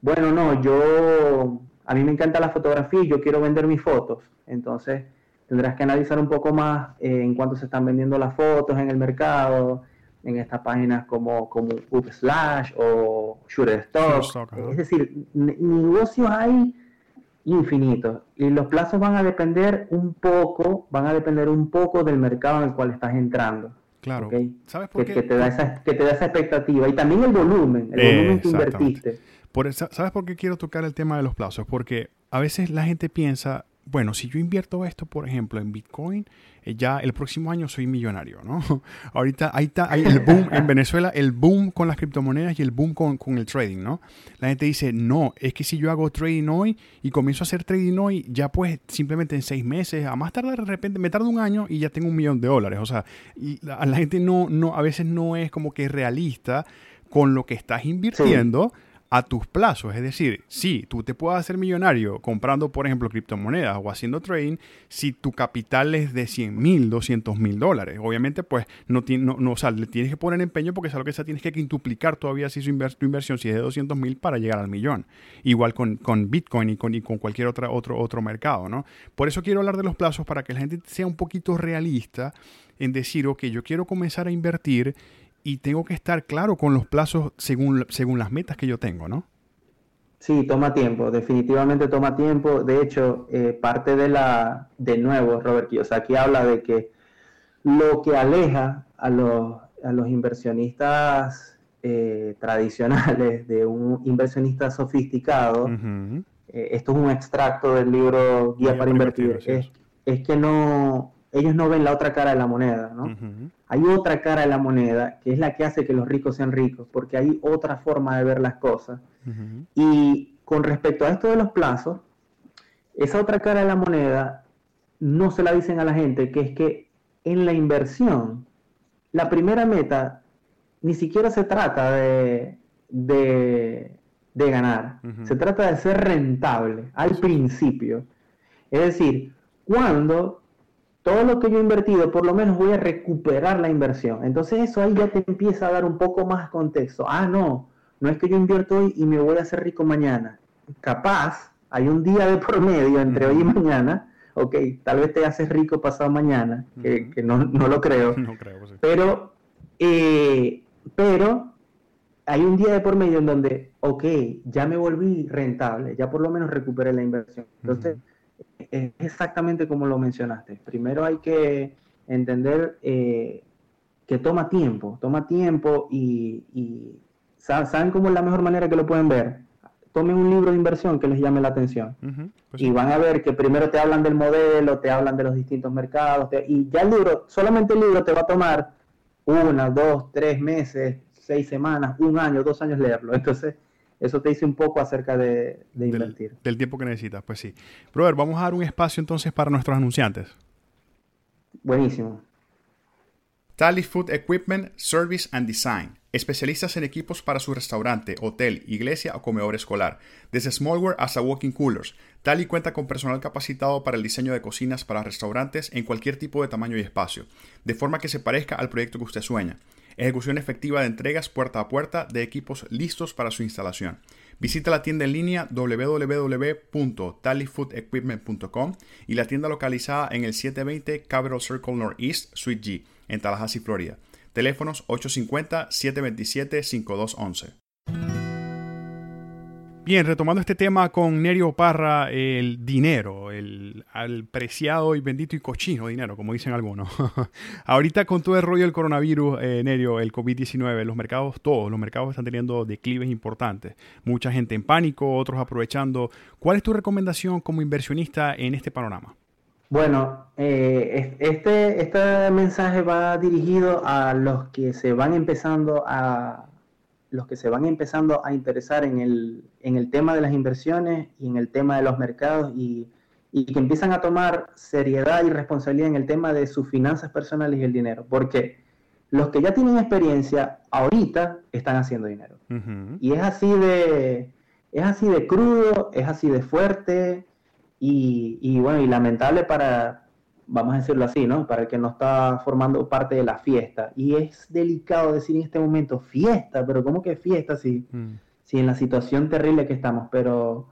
Bueno, no, yo a mí me encanta la fotografía y yo quiero vender mis fotos. Entonces, tendrás que analizar un poco más eh, en cuánto se están vendiendo las fotos en el mercado, en estas páginas como, como Upslash o Shutterstock. es decir, negocios hay infinitos y los plazos van a depender un poco, van a depender un poco del mercado en el cual estás entrando. Claro. ¿Sabes por qué? Que te, da esa, que te da esa expectativa y también el volumen, el volumen que invertiste. ¿Sabes por qué quiero tocar el tema de los plazos? Porque a veces la gente piensa, bueno, si yo invierto esto, por ejemplo, en Bitcoin, eh, ya el próximo año soy millonario, ¿no? Ahorita ahí está hay el boom en Venezuela, el boom con las criptomonedas y el boom con, con, el trading, ¿no? La gente dice, no, es que si yo hago trading hoy y comienzo a hacer trading hoy, ya pues simplemente en seis meses, a más tardar de repente, me tarda un año y ya tengo un millón de dólares. O sea, y la, la gente no, no, a veces no es como que realista con lo que estás invirtiendo a tus plazos. Es decir, si tú te puedes hacer millonario comprando, por ejemplo, criptomonedas o haciendo trading, si tu capital es de 100 mil, 200 mil dólares. Obviamente, pues no, no, no o le tienes que poner empeño porque es algo que sea, tienes que quintuplicar todavía si su tu inversión, si es de 200 mil, para llegar al millón. Igual con, con Bitcoin y con, y con cualquier otro, otro mercado, ¿no? Por eso quiero hablar de los plazos para que la gente sea un poquito realista en decir, ok, yo quiero comenzar a invertir y tengo que estar claro con los plazos según, según las metas que yo tengo, ¿no? Sí, toma tiempo, definitivamente toma tiempo. De hecho, eh, parte de la, de nuevo, Robert aquí habla de que lo que aleja a los, a los inversionistas eh, tradicionales de un inversionista sofisticado, eh, esto es un extracto del libro Guía, para, invertir, es, es, que no, ellos no ven la otra cara de la moneda, ¿no? Hay otra cara de la moneda que es la que hace que los ricos sean ricos, porque hay otra forma de ver las cosas. Y con respecto a esto de los plazos, esa otra cara de la moneda no se la dicen a la gente, que es que en la inversión, la primera meta ni siquiera se trata de, de, ganar, se trata de ser rentable al principio. Es decir, cuando todo lo que yo he invertido, por lo menos voy a recuperar la inversión. Entonces eso ahí ya te empieza a dar un poco más contexto. Ah, no, no es que yo invierto hoy y me voy a hacer rico mañana. Capaz, hay un día de promedio entre hoy y mañana. Ok, tal vez te haces rico pasado mañana, que, no, lo creo. No creo Pero, eh, pero hay un día de por medio en donde, ok, ya me volví rentable, ya por lo menos recuperé la inversión. Entonces, es exactamente como lo mencionaste. Primero hay que entender eh, que toma tiempo, toma tiempo y, ¿saben cómo es la mejor manera que lo pueden ver? Tomen un libro de inversión que les llame la atención pues y van a ver que primero te hablan del modelo, te hablan de los distintos mercados y ya el libro, solamente el libro te va a tomar una, dos, tres meses, seis semanas, un año, dos años leerlo. Entonces, eso te dice un poco acerca de, invertir. Del, tiempo que necesitas, pues sí. Brother, vamos a dar un espacio entonces para nuestros anunciantes. Buenísimo. Tally Food Equipment, Service and Design. Especialistas en equipos para su restaurante, hotel, iglesia o comedor escolar. Desde smallware hasta walking coolers. Tally cuenta con personal capacitado para el diseño de cocinas para restaurantes en cualquier tipo de tamaño y espacio, de forma que se parezca al proyecto que usted sueña. Ejecución efectiva de entregas puerta a puerta de equipos listos para su instalación. Visita la tienda en línea www.tallyfoodequipment.com y la tienda localizada en el 720 Capital Circle Northeast, Suite G, en Tallahassee, Florida. Teléfonos 850-727-5211. Bien, retomando este tema con Nerio Parra, el dinero, el, preciado y bendito y cochino dinero, como dicen algunos. Ahorita con todo el rollo del coronavirus, eh, Nerio, el COVID-19, los mercados, todos los mercados están teniendo declives importantes. Mucha gente en pánico, otros aprovechando. ¿Cuál es tu recomendación como inversionista en este panorama? Bueno, eh, este, este mensaje va dirigido a los que se van empezando a los que se van empezando a interesar en el, en el tema de las inversiones y en el tema de los mercados y, y que empiezan a tomar seriedad y responsabilidad en el tema de sus finanzas personales y el dinero. Porque los que ya tienen experiencia ahorita están haciendo dinero. Y es así de es así de crudo, es así de fuerte y, y, bueno, y lamentable para, vamos a decirlo así, ¿no? Para el que no está formando parte de la fiesta. Y es delicado decir en este momento fiesta, pero ¿cómo que fiesta si, mm. si en la situación terrible que estamos? Pero,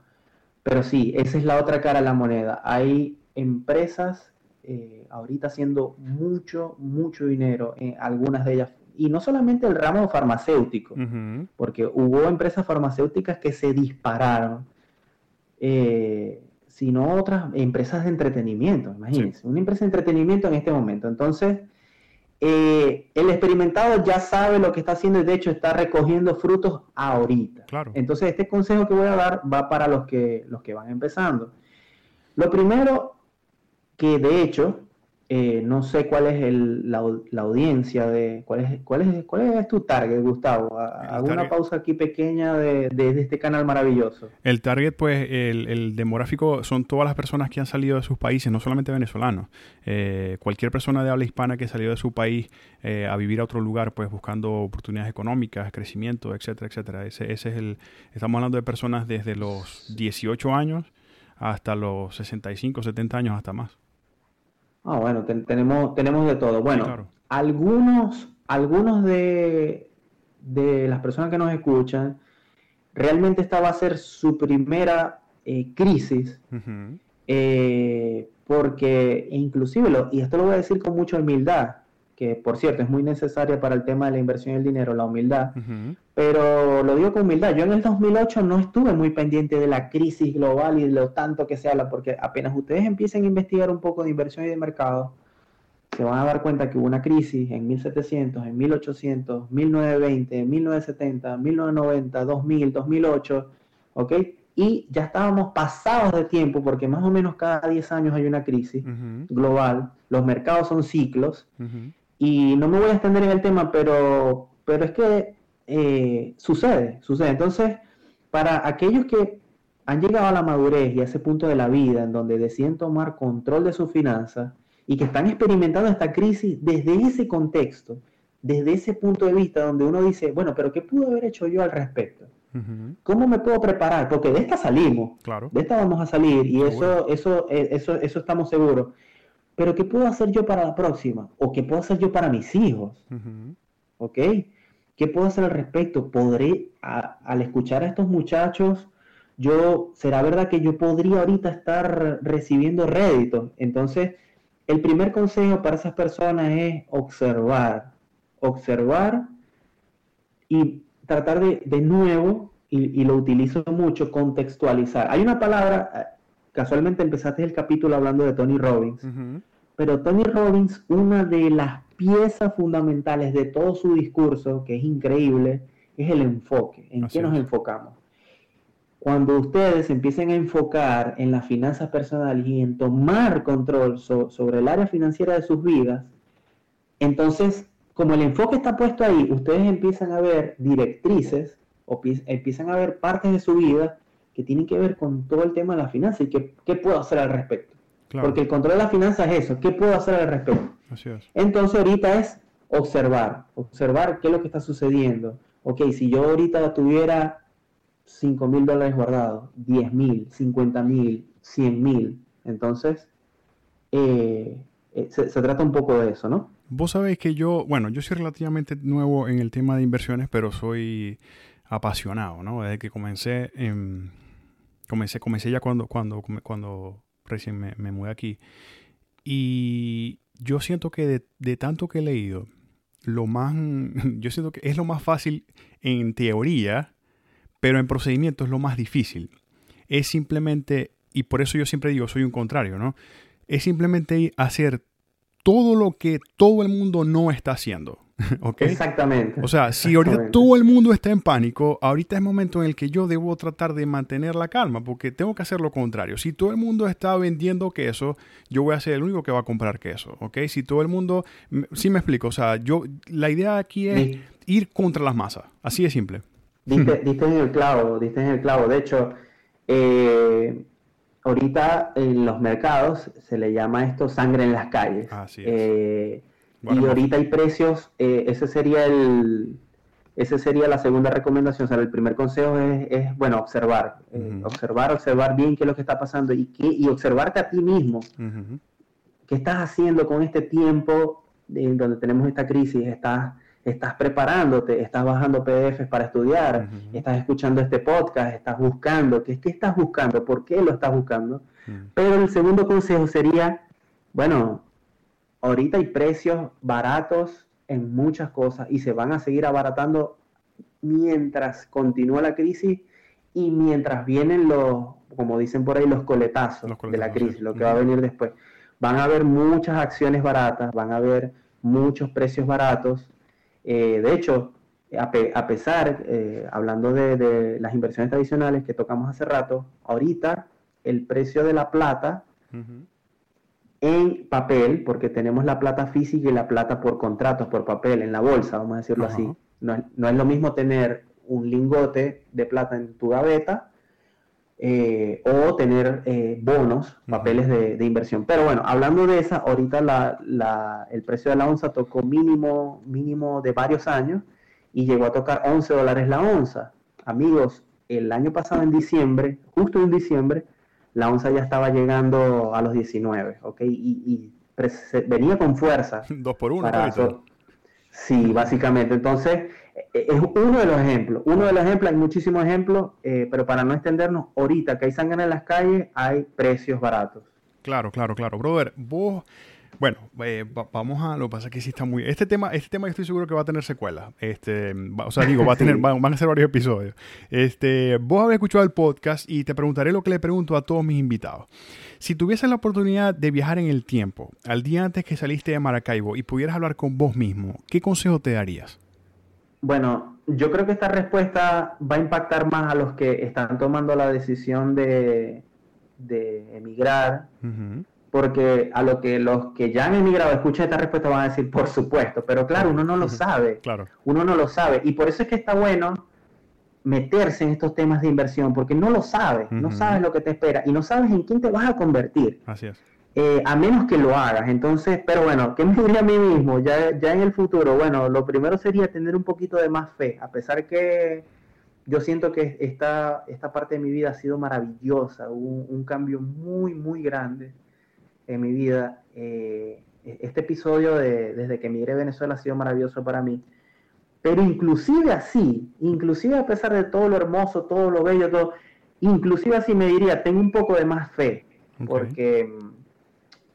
pero sí, esa es la otra cara de la moneda. Hay empresas eh, ahorita haciendo mucho, mucho dinero, en algunas de ellas y no solamente el ramo farmacéutico, porque hubo empresas farmacéuticas que se dispararon, eh, sino otras empresas de entretenimiento, imagínense, una empresa de entretenimiento en este momento. Entonces, eh, el experimentado ya sabe lo que está haciendo y de hecho está recogiendo frutos ahorita. Entonces, este consejo que voy a dar va para los que, los que van empezando. Lo primero, que de hecho eh, no sé cuál es el, la, audiencia de cuál es cuál es cuál es tu target, Gustavo. Hago una pausa aquí pequeña de, este canal maravilloso. El target, pues, el, demográfico son todas las personas que han salido de sus países, no solamente venezolanos. Eh, cualquier persona de habla hispana que salió de su país eh, a vivir a otro lugar, pues, buscando oportunidades económicas, crecimiento, etcétera, etcétera. Ese, ese es el. Estamos hablando de personas desde los 18 años hasta los 65, 70 años, hasta más. Ah, bueno, tenemos, tenemos de todo. Bueno, algunos, algunos de, de, las personas que nos escuchan, realmente esta va a ser su primera eh, crisis, eh, porque inclusive, lo, y esto lo voy a decir con mucha humildad, que por cierto es muy necesaria para el tema de la inversión del dinero, la humildad, pero lo digo con humildad, yo en el 2008 no estuve muy pendiente de la crisis global y de lo tanto que se habla, porque apenas ustedes empiecen a investigar un poco de inversión y de mercado, se van a dar cuenta que hubo una crisis en 1700, en 1800, 1920, 1970, 1990, 2000, 2008, ¿ok? Y ya estábamos pasados de tiempo porque más o menos cada 10 años hay una crisis global, los mercados son ciclos. Y no me voy a extender en el tema, pero, pero es que eh, sucede, sucede. Entonces, para aquellos que han llegado a la madurez y a ese punto de la vida en donde deciden tomar control de sus finanzas y que están experimentando esta crisis desde ese contexto, desde ese punto de vista donde uno dice, bueno, pero ¿qué pude haber hecho yo al respecto? ¿Cómo me puedo preparar? Porque de esta salimos, claro. de esta vamos a salir y eso, eso, eh, eso, eso estamos seguros. Pero ¿qué puedo hacer yo para la próxima? ¿O qué puedo hacer yo para mis hijos? ¿Ok? ¿Qué puedo hacer al respecto? ¿Podré, al escuchar a estos muchachos, yo, será verdad que yo podría ahorita estar recibiendo réditos? Entonces, el primer consejo para esas personas es observar, observar y tratar de, de nuevo, y, lo utilizo mucho, contextualizar. Hay una palabra, casualmente empezaste el capítulo hablando de Tony Robbins, pero Tony Robbins, una de las piezas fundamentales de todo su discurso, que es increíble, es el enfoque. ¿En qué nos enfocamos? Cuando ustedes empiecen a enfocar en las finanzas personales y en tomar control sobre el área financiera de sus vidas, entonces, como el enfoque está puesto ahí, ustedes empiezan a ver directrices o empiezan a ver partes de su vida que tienen que ver con todo el tema de la finanza y qué, qué puedo hacer al respecto. Porque el control de la finanza es eso, ¿qué puedo hacer al respecto? Entonces ahorita es observar, observar qué es lo que está sucediendo. Ok, si yo ahorita tuviera 5 mil dólares guardados, 10 mil, 50 mil, 100 mil, entonces eh, eh, se, trata un poco de eso, ¿no? Vos sabéis que yo, bueno, yo soy relativamente nuevo en el tema de inversiones, pero soy apasionado, ¿no? Desde que comencé, en, comencé, comencé ya cuando, cuando, cuando recién me, me mudé aquí. Y yo siento que de, tanto que he leído, lo más, yo siento que es lo más fácil en teoría, pero en procedimiento es lo más difícil. Es simplemente, y por eso yo siempre digo, soy un contrario, ¿no? Es simplemente hacer todo lo que todo el mundo no está haciendo. Exactamente. O sea, si ahorita todo el mundo está en pánico, ahorita es momento en el que yo debo tratar de mantener la calma, porque tengo que hacer lo contrario. Si todo el mundo está vendiendo queso, yo voy a ser el único que va a comprar queso, ¿ok? Si todo el mundo, sí me explico, o sea, yo, la idea aquí es ir contra las masas, así de simple. Diste, en el clavo, diste en el clavo. De hecho, eh, ahorita en los mercados se le llama esto sangre en las calles. Eh, y ahorita hay precios, eh, ese sería el, esa sería la segunda recomendación. O sea, el primer consejo es, bueno, observar. Eh, observar, observar bien qué es lo que está pasando y, qué, y observarte a ti mismo. ¿Qué estás haciendo con este tiempo en donde tenemos esta crisis? ¿Estás, estás preparándote? ¿Estás bajando PDFs para estudiar? ¿Estás escuchando este podcast? ¿Estás buscando? ¿Qué, qué estás buscando? ¿Por qué lo estás buscando? Pero el segundo consejo sería, bueno, ahorita hay precios baratos en muchas cosas y se van a seguir abaratando mientras continúa la crisis y mientras vienen los, como dicen por ahí, los coletazos, de la crisis, lo que va a venir después. Van a haber muchas acciones baratas, van a haber muchos precios baratos. Eh, de hecho, a, pesar, eh, hablando de, las inversiones tradicionales que tocamos hace rato, ahorita el precio de la plata en papel, porque tenemos la plata física y la plata por contratos, por papel, en la bolsa, vamos a decirlo así. No, es lo mismo tener un lingote de plata en tu gaveta eh, o tener eh, bonos, papeles de, inversión. Pero bueno, hablando de esa, ahorita la, el precio de la onza tocó mínimo, mínimo de varios años y llegó a tocar 11 dólares la onza. Amigos, el año pasado en diciembre, justo en diciembre, la onza ya estaba llegando a los 19, ¿ok? Y, venía con fuerza. Dos por uno. sí, básicamente. Entonces, e, es uno de los ejemplos. Uno de los ejemplos, hay muchísimos ejemplos, eh, pero para no extendernos, ahorita que hay sangre en las calles, hay precios baratos. Claro, claro, claro. Brother, vos bueno, eh, vamos a. Lo que pasa es que sí está muy. Este tema, este tema yo estoy seguro que va a tener secuelas. Este, o sea, digo, va a tener, van, a ser varios episodios. Este, vos habéis escuchado el podcast y te preguntaré lo que le pregunto a todos mis invitados. Si tuvieses la oportunidad de viajar en el tiempo, al día antes que saliste de Maracaibo y pudieras hablar con vos mismo, ¿qué consejo te darías? Bueno, yo creo que esta respuesta va a impactar más a los que están tomando la decisión de, de emigrar porque a lo que los que ya han emigrado escuchan esta respuesta van a decir, por supuesto, pero claro, uno no lo sabe, claro. uno no lo sabe, y por eso es que está bueno meterse en estos temas de inversión, porque no lo sabes, no sabes lo que te espera, y no sabes en quién te vas a convertir. Así es. Eh, a menos que lo hagas. Entonces, pero bueno, ¿qué me diría a mí mismo ya, ya en el futuro? Bueno, lo primero sería tener un poquito de más fe, a pesar que yo siento que esta, esta parte de mi vida ha sido maravillosa, un, un cambio muy, muy grande en mi vida. Eh, este episodio de, desde que emigré a Venezuela ha sido maravilloso para mí. Pero inclusive así, inclusive a pesar de todo lo hermoso, todo lo bello, todo, inclusive así me diría, tengo un poco de más fe, porque mm,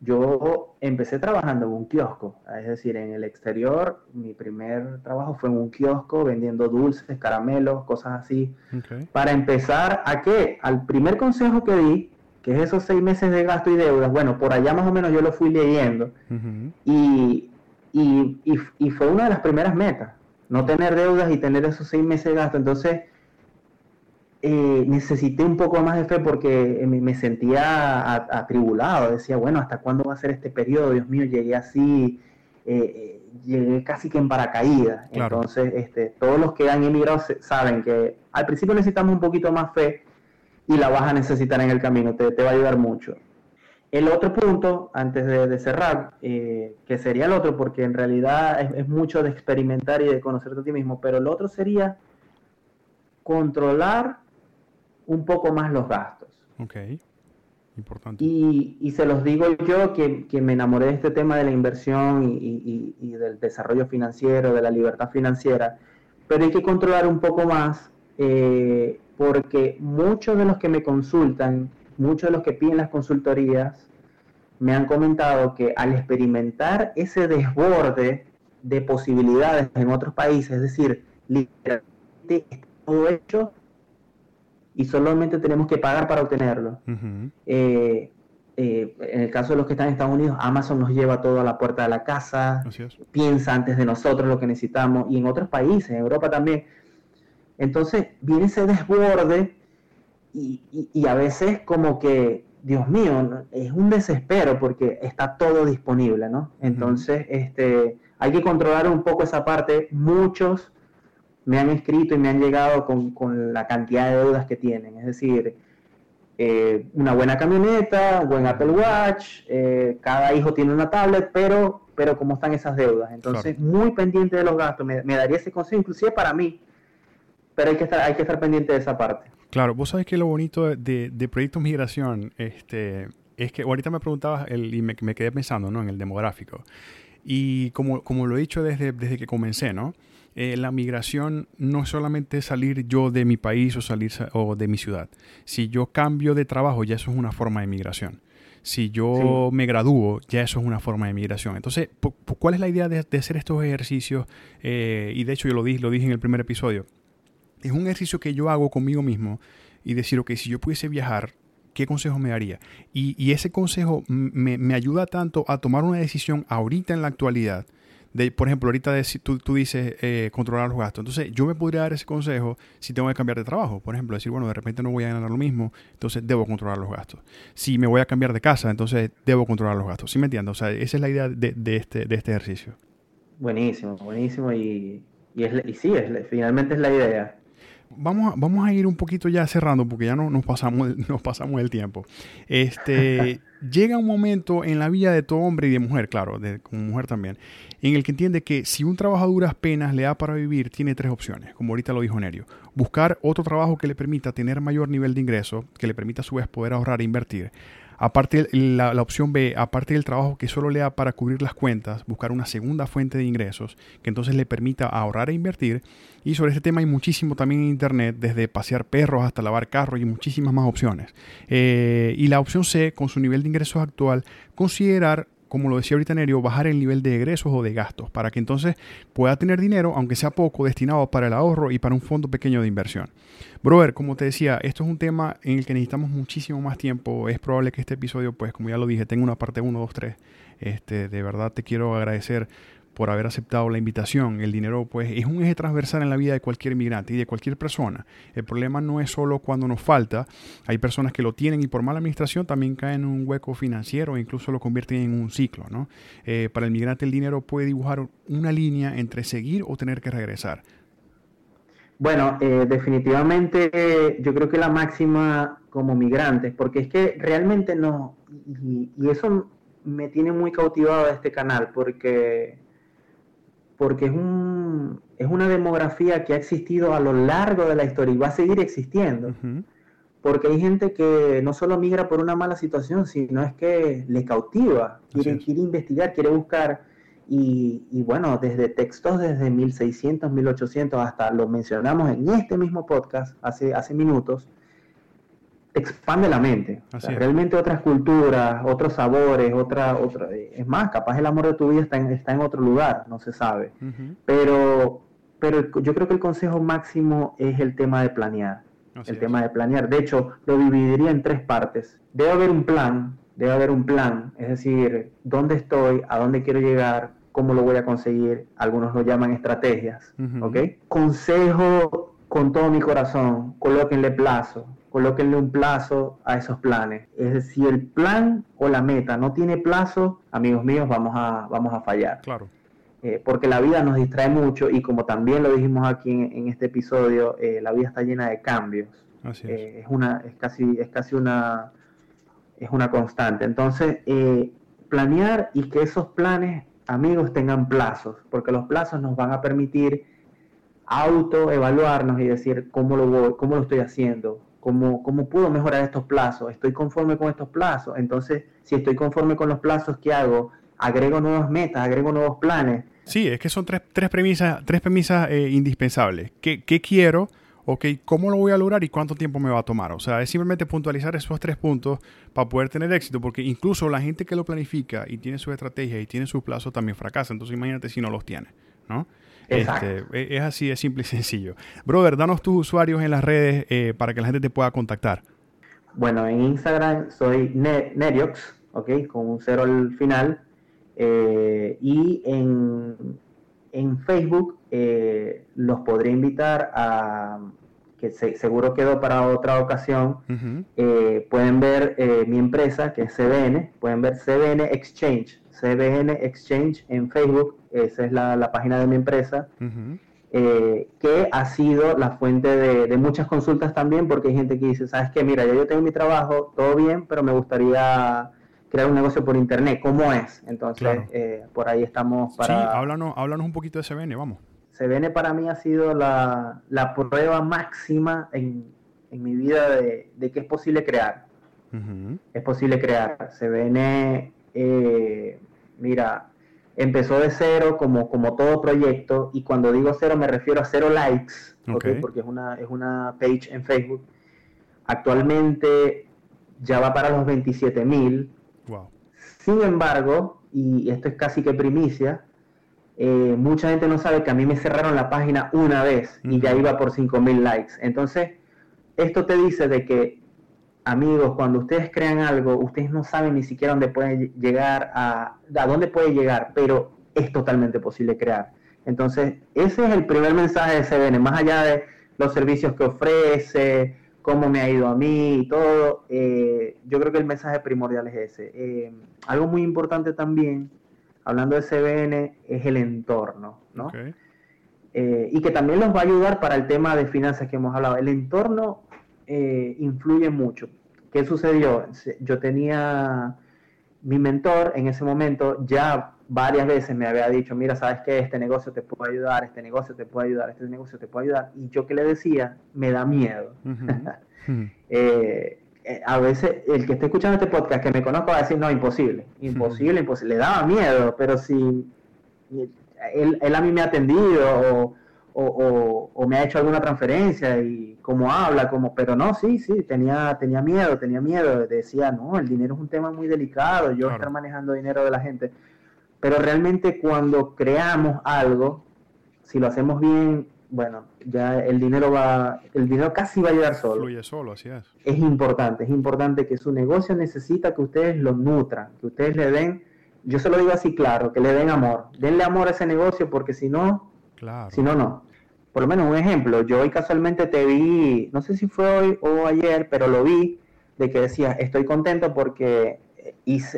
yo empecé trabajando en un kiosco, es decir, en el exterior, mi primer trabajo fue en un kiosco vendiendo dulces, caramelos, cosas así. Para empezar, ¿a qué? Al primer consejo que di que es esos seis meses de gasto y deudas, bueno, por allá más o menos yo lo fui leyendo y, fue una de las primeras metas, no tener deudas y tener esos seis meses de gasto. Entonces, eh, necesité un poco más de fe porque eh, me, sentía atribulado, decía, bueno, ¿hasta cuándo va a ser este periodo? Dios mío, llegué así, eh, llegué casi que en paracaídas. Entonces, este, todos los que han emigrado saben que al principio necesitamos un poquito más fe y la vas a necesitar en el camino, te, te va a ayudar mucho. El otro punto, antes de, cerrar, eh, que sería el otro, porque en realidad es, mucho de experimentar y de conocerte a ti mismo, pero el otro sería controlar un poco más los gastos. Ok, importante. Y, y se los digo yo que, que, me enamoré de este tema de la inversión y, y, y, del desarrollo financiero, de la libertad financiera, pero hay que controlar un poco más eh, porque muchos de los que me consultan, muchos de los que piden las consultorías, me han comentado que al experimentar ese desborde de posibilidades en otros países, es decir, literalmente todo hecho y solamente tenemos que pagar para obtenerlo. Eh, eh, en el caso de los que están en Estados Unidos, Amazon nos lleva todo a la puerta de la casa, piensa antes de nosotros lo que necesitamos, y en otros países, en Europa también, entonces viene ese desborde y, a veces como que, Dios mío, es un desespero porque está todo disponible, ¿no? Entonces, este, hay que controlar un poco esa parte. Muchos me han escrito y me han llegado con, la cantidad de deudas que tienen. Es decir, eh, una buena camioneta, buen Apple Watch, eh, cada hijo tiene una tablet, pero, pero ¿cómo están esas deudas? Entonces, muy pendiente de los gastos, me, daría ese consejo, inclusive para mí, pero hay que estar, hay que estar pendiente de esa parte. Claro, vos sabés que lo bonito de, de Proyectos Migración este, es que ahorita me preguntabas el, y me, me, quedé pensando ¿no? en el demográfico. Y como, como lo he dicho desde, desde que comencé, ¿no? Eh, la migración no es solamente salir yo de mi país o salir o de mi ciudad. Si yo cambio de trabajo, ya eso es una forma de migración. Si yo me gradúo, ya eso es una forma de migración. Entonces, ¿cuál es la idea de, hacer estos ejercicios? Eh, y de hecho yo lo dije, lo dije en el primer episodio. Es un ejercicio que yo hago conmigo mismo y decir, ok, si yo pudiese viajar, ¿qué consejo me daría? Y, ese consejo me, me, ayuda tanto a tomar una decisión ahorita en la actualidad por ejemplo, ahorita tú, tú dices eh, controlar los gastos. Entonces, yo me podría dar ese consejo si tengo que cambiar de trabajo. Por ejemplo, decir, bueno, de repente no voy a ganar lo mismo, entonces debo controlar los gastos. Si me voy a cambiar de casa, entonces debo controlar los gastos. ¿Sí me entiendes? O sea, esa es la idea de, de este, de este ejercicio. Buenísimo, buenísimo. Y, y, es, y sí, es, finalmente es la idea. Vamos a, vamos a ir un poquito ya cerrando porque ya no, nos, pasamos, nos pasamos el tiempo. Este, llega un momento en la vida de todo hombre y de mujer, claro, de, como mujer también, en el que entiende que si un trabajo a duras penas le da para vivir, tiene tres opciones, como ahorita lo dijo Nerio. Buscar otro trabajo que le permita tener mayor nivel de ingreso, que le permita a su vez poder ahorrar e invertir. Aparte, la, la, opción B, aparte del trabajo que solo le da para cubrir las cuentas, buscar una segunda fuente de ingresos que entonces le permita ahorrar e invertir. Y sobre este tema hay muchísimo también en Internet, desde pasear perros hasta lavar carros y muchísimas más opciones. Eh, y la opción C, con su nivel de ingresos actual, considerar como lo decía ahorita Nerio, bajar el nivel de egresos o de gastos para que entonces pueda tener dinero, aunque sea poco, destinado para el ahorro y para un fondo pequeño de inversión. Brother, como te decía, esto es un tema en el que necesitamos muchísimo más tiempo. Es probable que este episodio, pues como ya lo dije, tenga una parte 1, 2, 3. Este, de verdad te quiero agradecer por haber aceptado la invitación. El dinero, pues, es un eje transversal en la vida de cualquier inmigrante y de cualquier persona. El problema no es solo cuando nos falta. Hay personas que lo tienen y por mala administración también caen en un hueco financiero e incluso lo convierten en un ciclo, ¿no? Eh, para el migrante el dinero puede dibujar una línea entre seguir o tener que regresar. Bueno, eh, definitivamente yo creo que la máxima como migrantes, porque es que realmente no, y, y eso me tiene muy cautivado de este canal, porque porque es, un, es una demografía que ha existido a lo largo de la historia y va a seguir existiendo. Porque hay gente que no solo migra por una mala situación, sino es que le cautiva, quiere, quiere investigar, quiere buscar. Y, y, bueno, desde textos desde 1600, 1800, hasta lo mencionamos en este mismo podcast hace, hace minutos, expande la mente. realmente otras culturas, otros sabores, otra, otra, es más, capaz el amor de tu vida está en, está en otro lugar, no se sabe. Pero, pero yo creo que el consejo máximo es el tema de planear. el tema de planear. De hecho, lo dividiría en tres partes. Debe haber un plan, debe haber un plan, es decir, dónde estoy, a dónde quiero llegar, cómo lo voy a conseguir. Algunos lo llaman estrategias. ¿Ok? Consejo con todo mi corazón, colóquenle plazo colóquenle un plazo a esos planes. Es decir, el plan o la meta no tiene plazo, amigos míos, vamos a, vamos a fallar. Claro. Eh, porque la vida nos distrae mucho y como también lo dijimos aquí en, este episodio, eh, la vida está llena de cambios. Así es. Eh, es. una, es casi, es casi una, es una constante. Entonces, planear y que esos planes, amigos, tengan plazos, porque los plazos nos van a permitir autoevaluarnos y decir cómo lo voy, cómo lo estoy haciendo, ¿Cómo, puedo mejorar estos plazos? ¿Estoy conforme con estos plazos? Entonces, si estoy conforme con los plazos, ¿qué hago? Agrego nuevas metas, agrego nuevos planes. Sí, es que son tres, tres premisas, tres premisas eh, indispensables. ¿Qué, ¿Qué, quiero? Okay, ¿Cómo lo voy a lograr y cuánto tiempo me va a tomar? O sea, es simplemente puntualizar esos tres puntos para poder tener éxito, porque incluso la gente que lo planifica y tiene su estrategia y tiene sus plazos también fracasa. Entonces imagínate si no los tiene, ¿no? Este, e, es así, es simple y sencillo. Brother, danos tus usuarios en las redes eh, para que la gente te pueda contactar. Bueno, en Instagram soy Neriox, ¿ok? Con un cero al final. Eh, y en, en Facebook eh, los podré invitar a que seguro quedó para otra ocasión. pueden ver mi empresa, que es CBN, pueden ver CBN Exchange, CBN Exchange en Facebook, esa es la, página de mi empresa. eh, que ha sido la fuente de, muchas consultas también, porque hay gente que dice, ¿sabes qué? Mira, ya yo tengo mi trabajo, todo bien, pero me gustaría crear un negocio por internet. ¿Cómo es? Entonces, eh, por ahí estamos para... Sí, háblanos, háblanos un poquito de CBN, vamos. CBN para mí ha sido la, prueba máxima en, mi vida de, que es posible crear. Es posible crear. CBN, eh, mira, empezó de cero como, como todo proyecto y cuando digo cero me refiero a cero likes, porque es una, es una page en Facebook. Actualmente ya va para los 27 mil. Sin embargo, y esto es casi que primicia, eh, mucha gente no sabe que a mí me cerraron la página una vez y ya iba por 5 mil likes. Entonces, esto te dice de que amigos, cuando ustedes crean algo, ustedes no saben ni siquiera dónde puede llegar a, a dónde puede llegar, pero es totalmente posible crear. Entonces, ese es el primer mensaje de CBN, más allá de los servicios que ofrece, cómo me ha ido a mí y todo, eh, yo creo que el mensaje primordial es ese. Eh, algo muy importante también, hablando de CBN, es el entorno, ¿no? Eh, y que también nos va a ayudar para el tema de finanzas que hemos hablado. El entorno eh, influye mucho. ¿Qué sucedió? Yo tenía mi mentor en ese momento, ya varias veces me había dicho, mira, sabes que este negocio te puede ayudar, este negocio te puede ayudar, este negocio te puede ayudar. Y yo que le decía, me da miedo. Eh, eh, a veces el que esté escuchando este podcast que me conozco va a decir, no, imposible, imposible, imposible. Le daba miedo, pero si él, él a mí me ha atendido o o, me ha hecho alguna transferencia y cómo habla, como, pero no, sí, sí, tenía, tenía miedo, tenía miedo, decía, no, el dinero es un tema muy delicado, yo estar manejando dinero de la gente, pero realmente cuando creamos algo, si lo hacemos bien, bueno, ya el dinero va, el dinero casi va a llegar solo. Fluye solo, así es. Es importante, es importante que su negocio necesita que ustedes lo nutran, que ustedes le den, yo se lo digo así claro, que le den amor, denle amor a ese negocio porque si no, Claro. Si no, no por lo menos un ejemplo, yo hoy casualmente te vi, no sé si fue hoy o ayer, pero lo vi, de que decía, estoy contento porque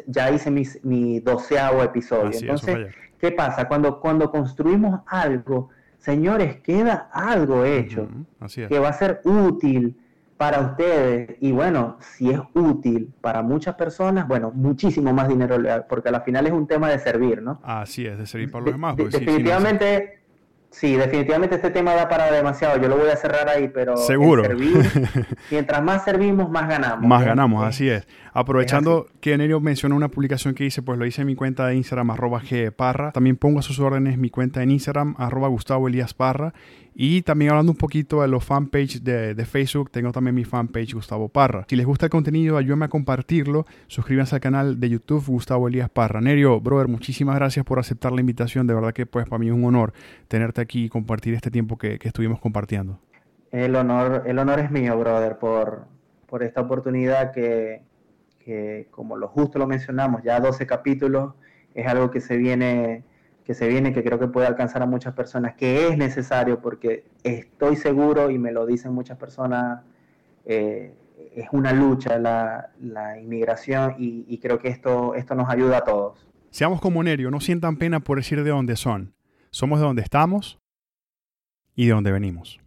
ya hice mi doceavo episodio. Entonces, ¿qué pasa? Cuando, cuando construimos algo, señores, queda algo hecho que va a ser útil para ustedes. Y bueno, si es útil para muchas personas, bueno, muchísimo más dinero, porque al final es un tema de servir, ¿no? Así es, de servir para los demás. definitivamente... Sí, definitivamente este tema da para demasiado. Yo lo voy a cerrar ahí, pero seguro. mientras más servimos, más ganamos. Más ganamos, así es. Aprovechando que Nerio mencionó una publicación que hice, pues lo hice en mi cuenta de Instagram, arroba gparra. También pongo a sus órdenes mi cuenta en Instagram, arroba Gustavo Elías Parra. Y también hablando un poquito de los fanpage de, de, Facebook, tengo también mi fanpage Gustavo Parra. Si les gusta el contenido, ayúdenme a compartirlo. Suscríbanse al canal de YouTube Gustavo Elías Parra. Nerio, brother, muchísimas gracias por aceptar la invitación. De verdad que pues para mí es un honor tenerte aquí y compartir este tiempo que, estuvimos compartiendo. El honor, el honor es mío, brother, por, por esta oportunidad que, que, como lo justo lo mencionamos, ya 12 capítulos, es algo que se viene que se viene, que creo que puede alcanzar a muchas personas, que es necesario porque estoy seguro y me lo dicen muchas personas, eh, es una lucha la, la inmigración y, y, creo que esto, esto nos ayuda a todos. Seamos como Nerio, no sientan pena por decir de dónde son. Somos de donde estamos y de dónde venimos.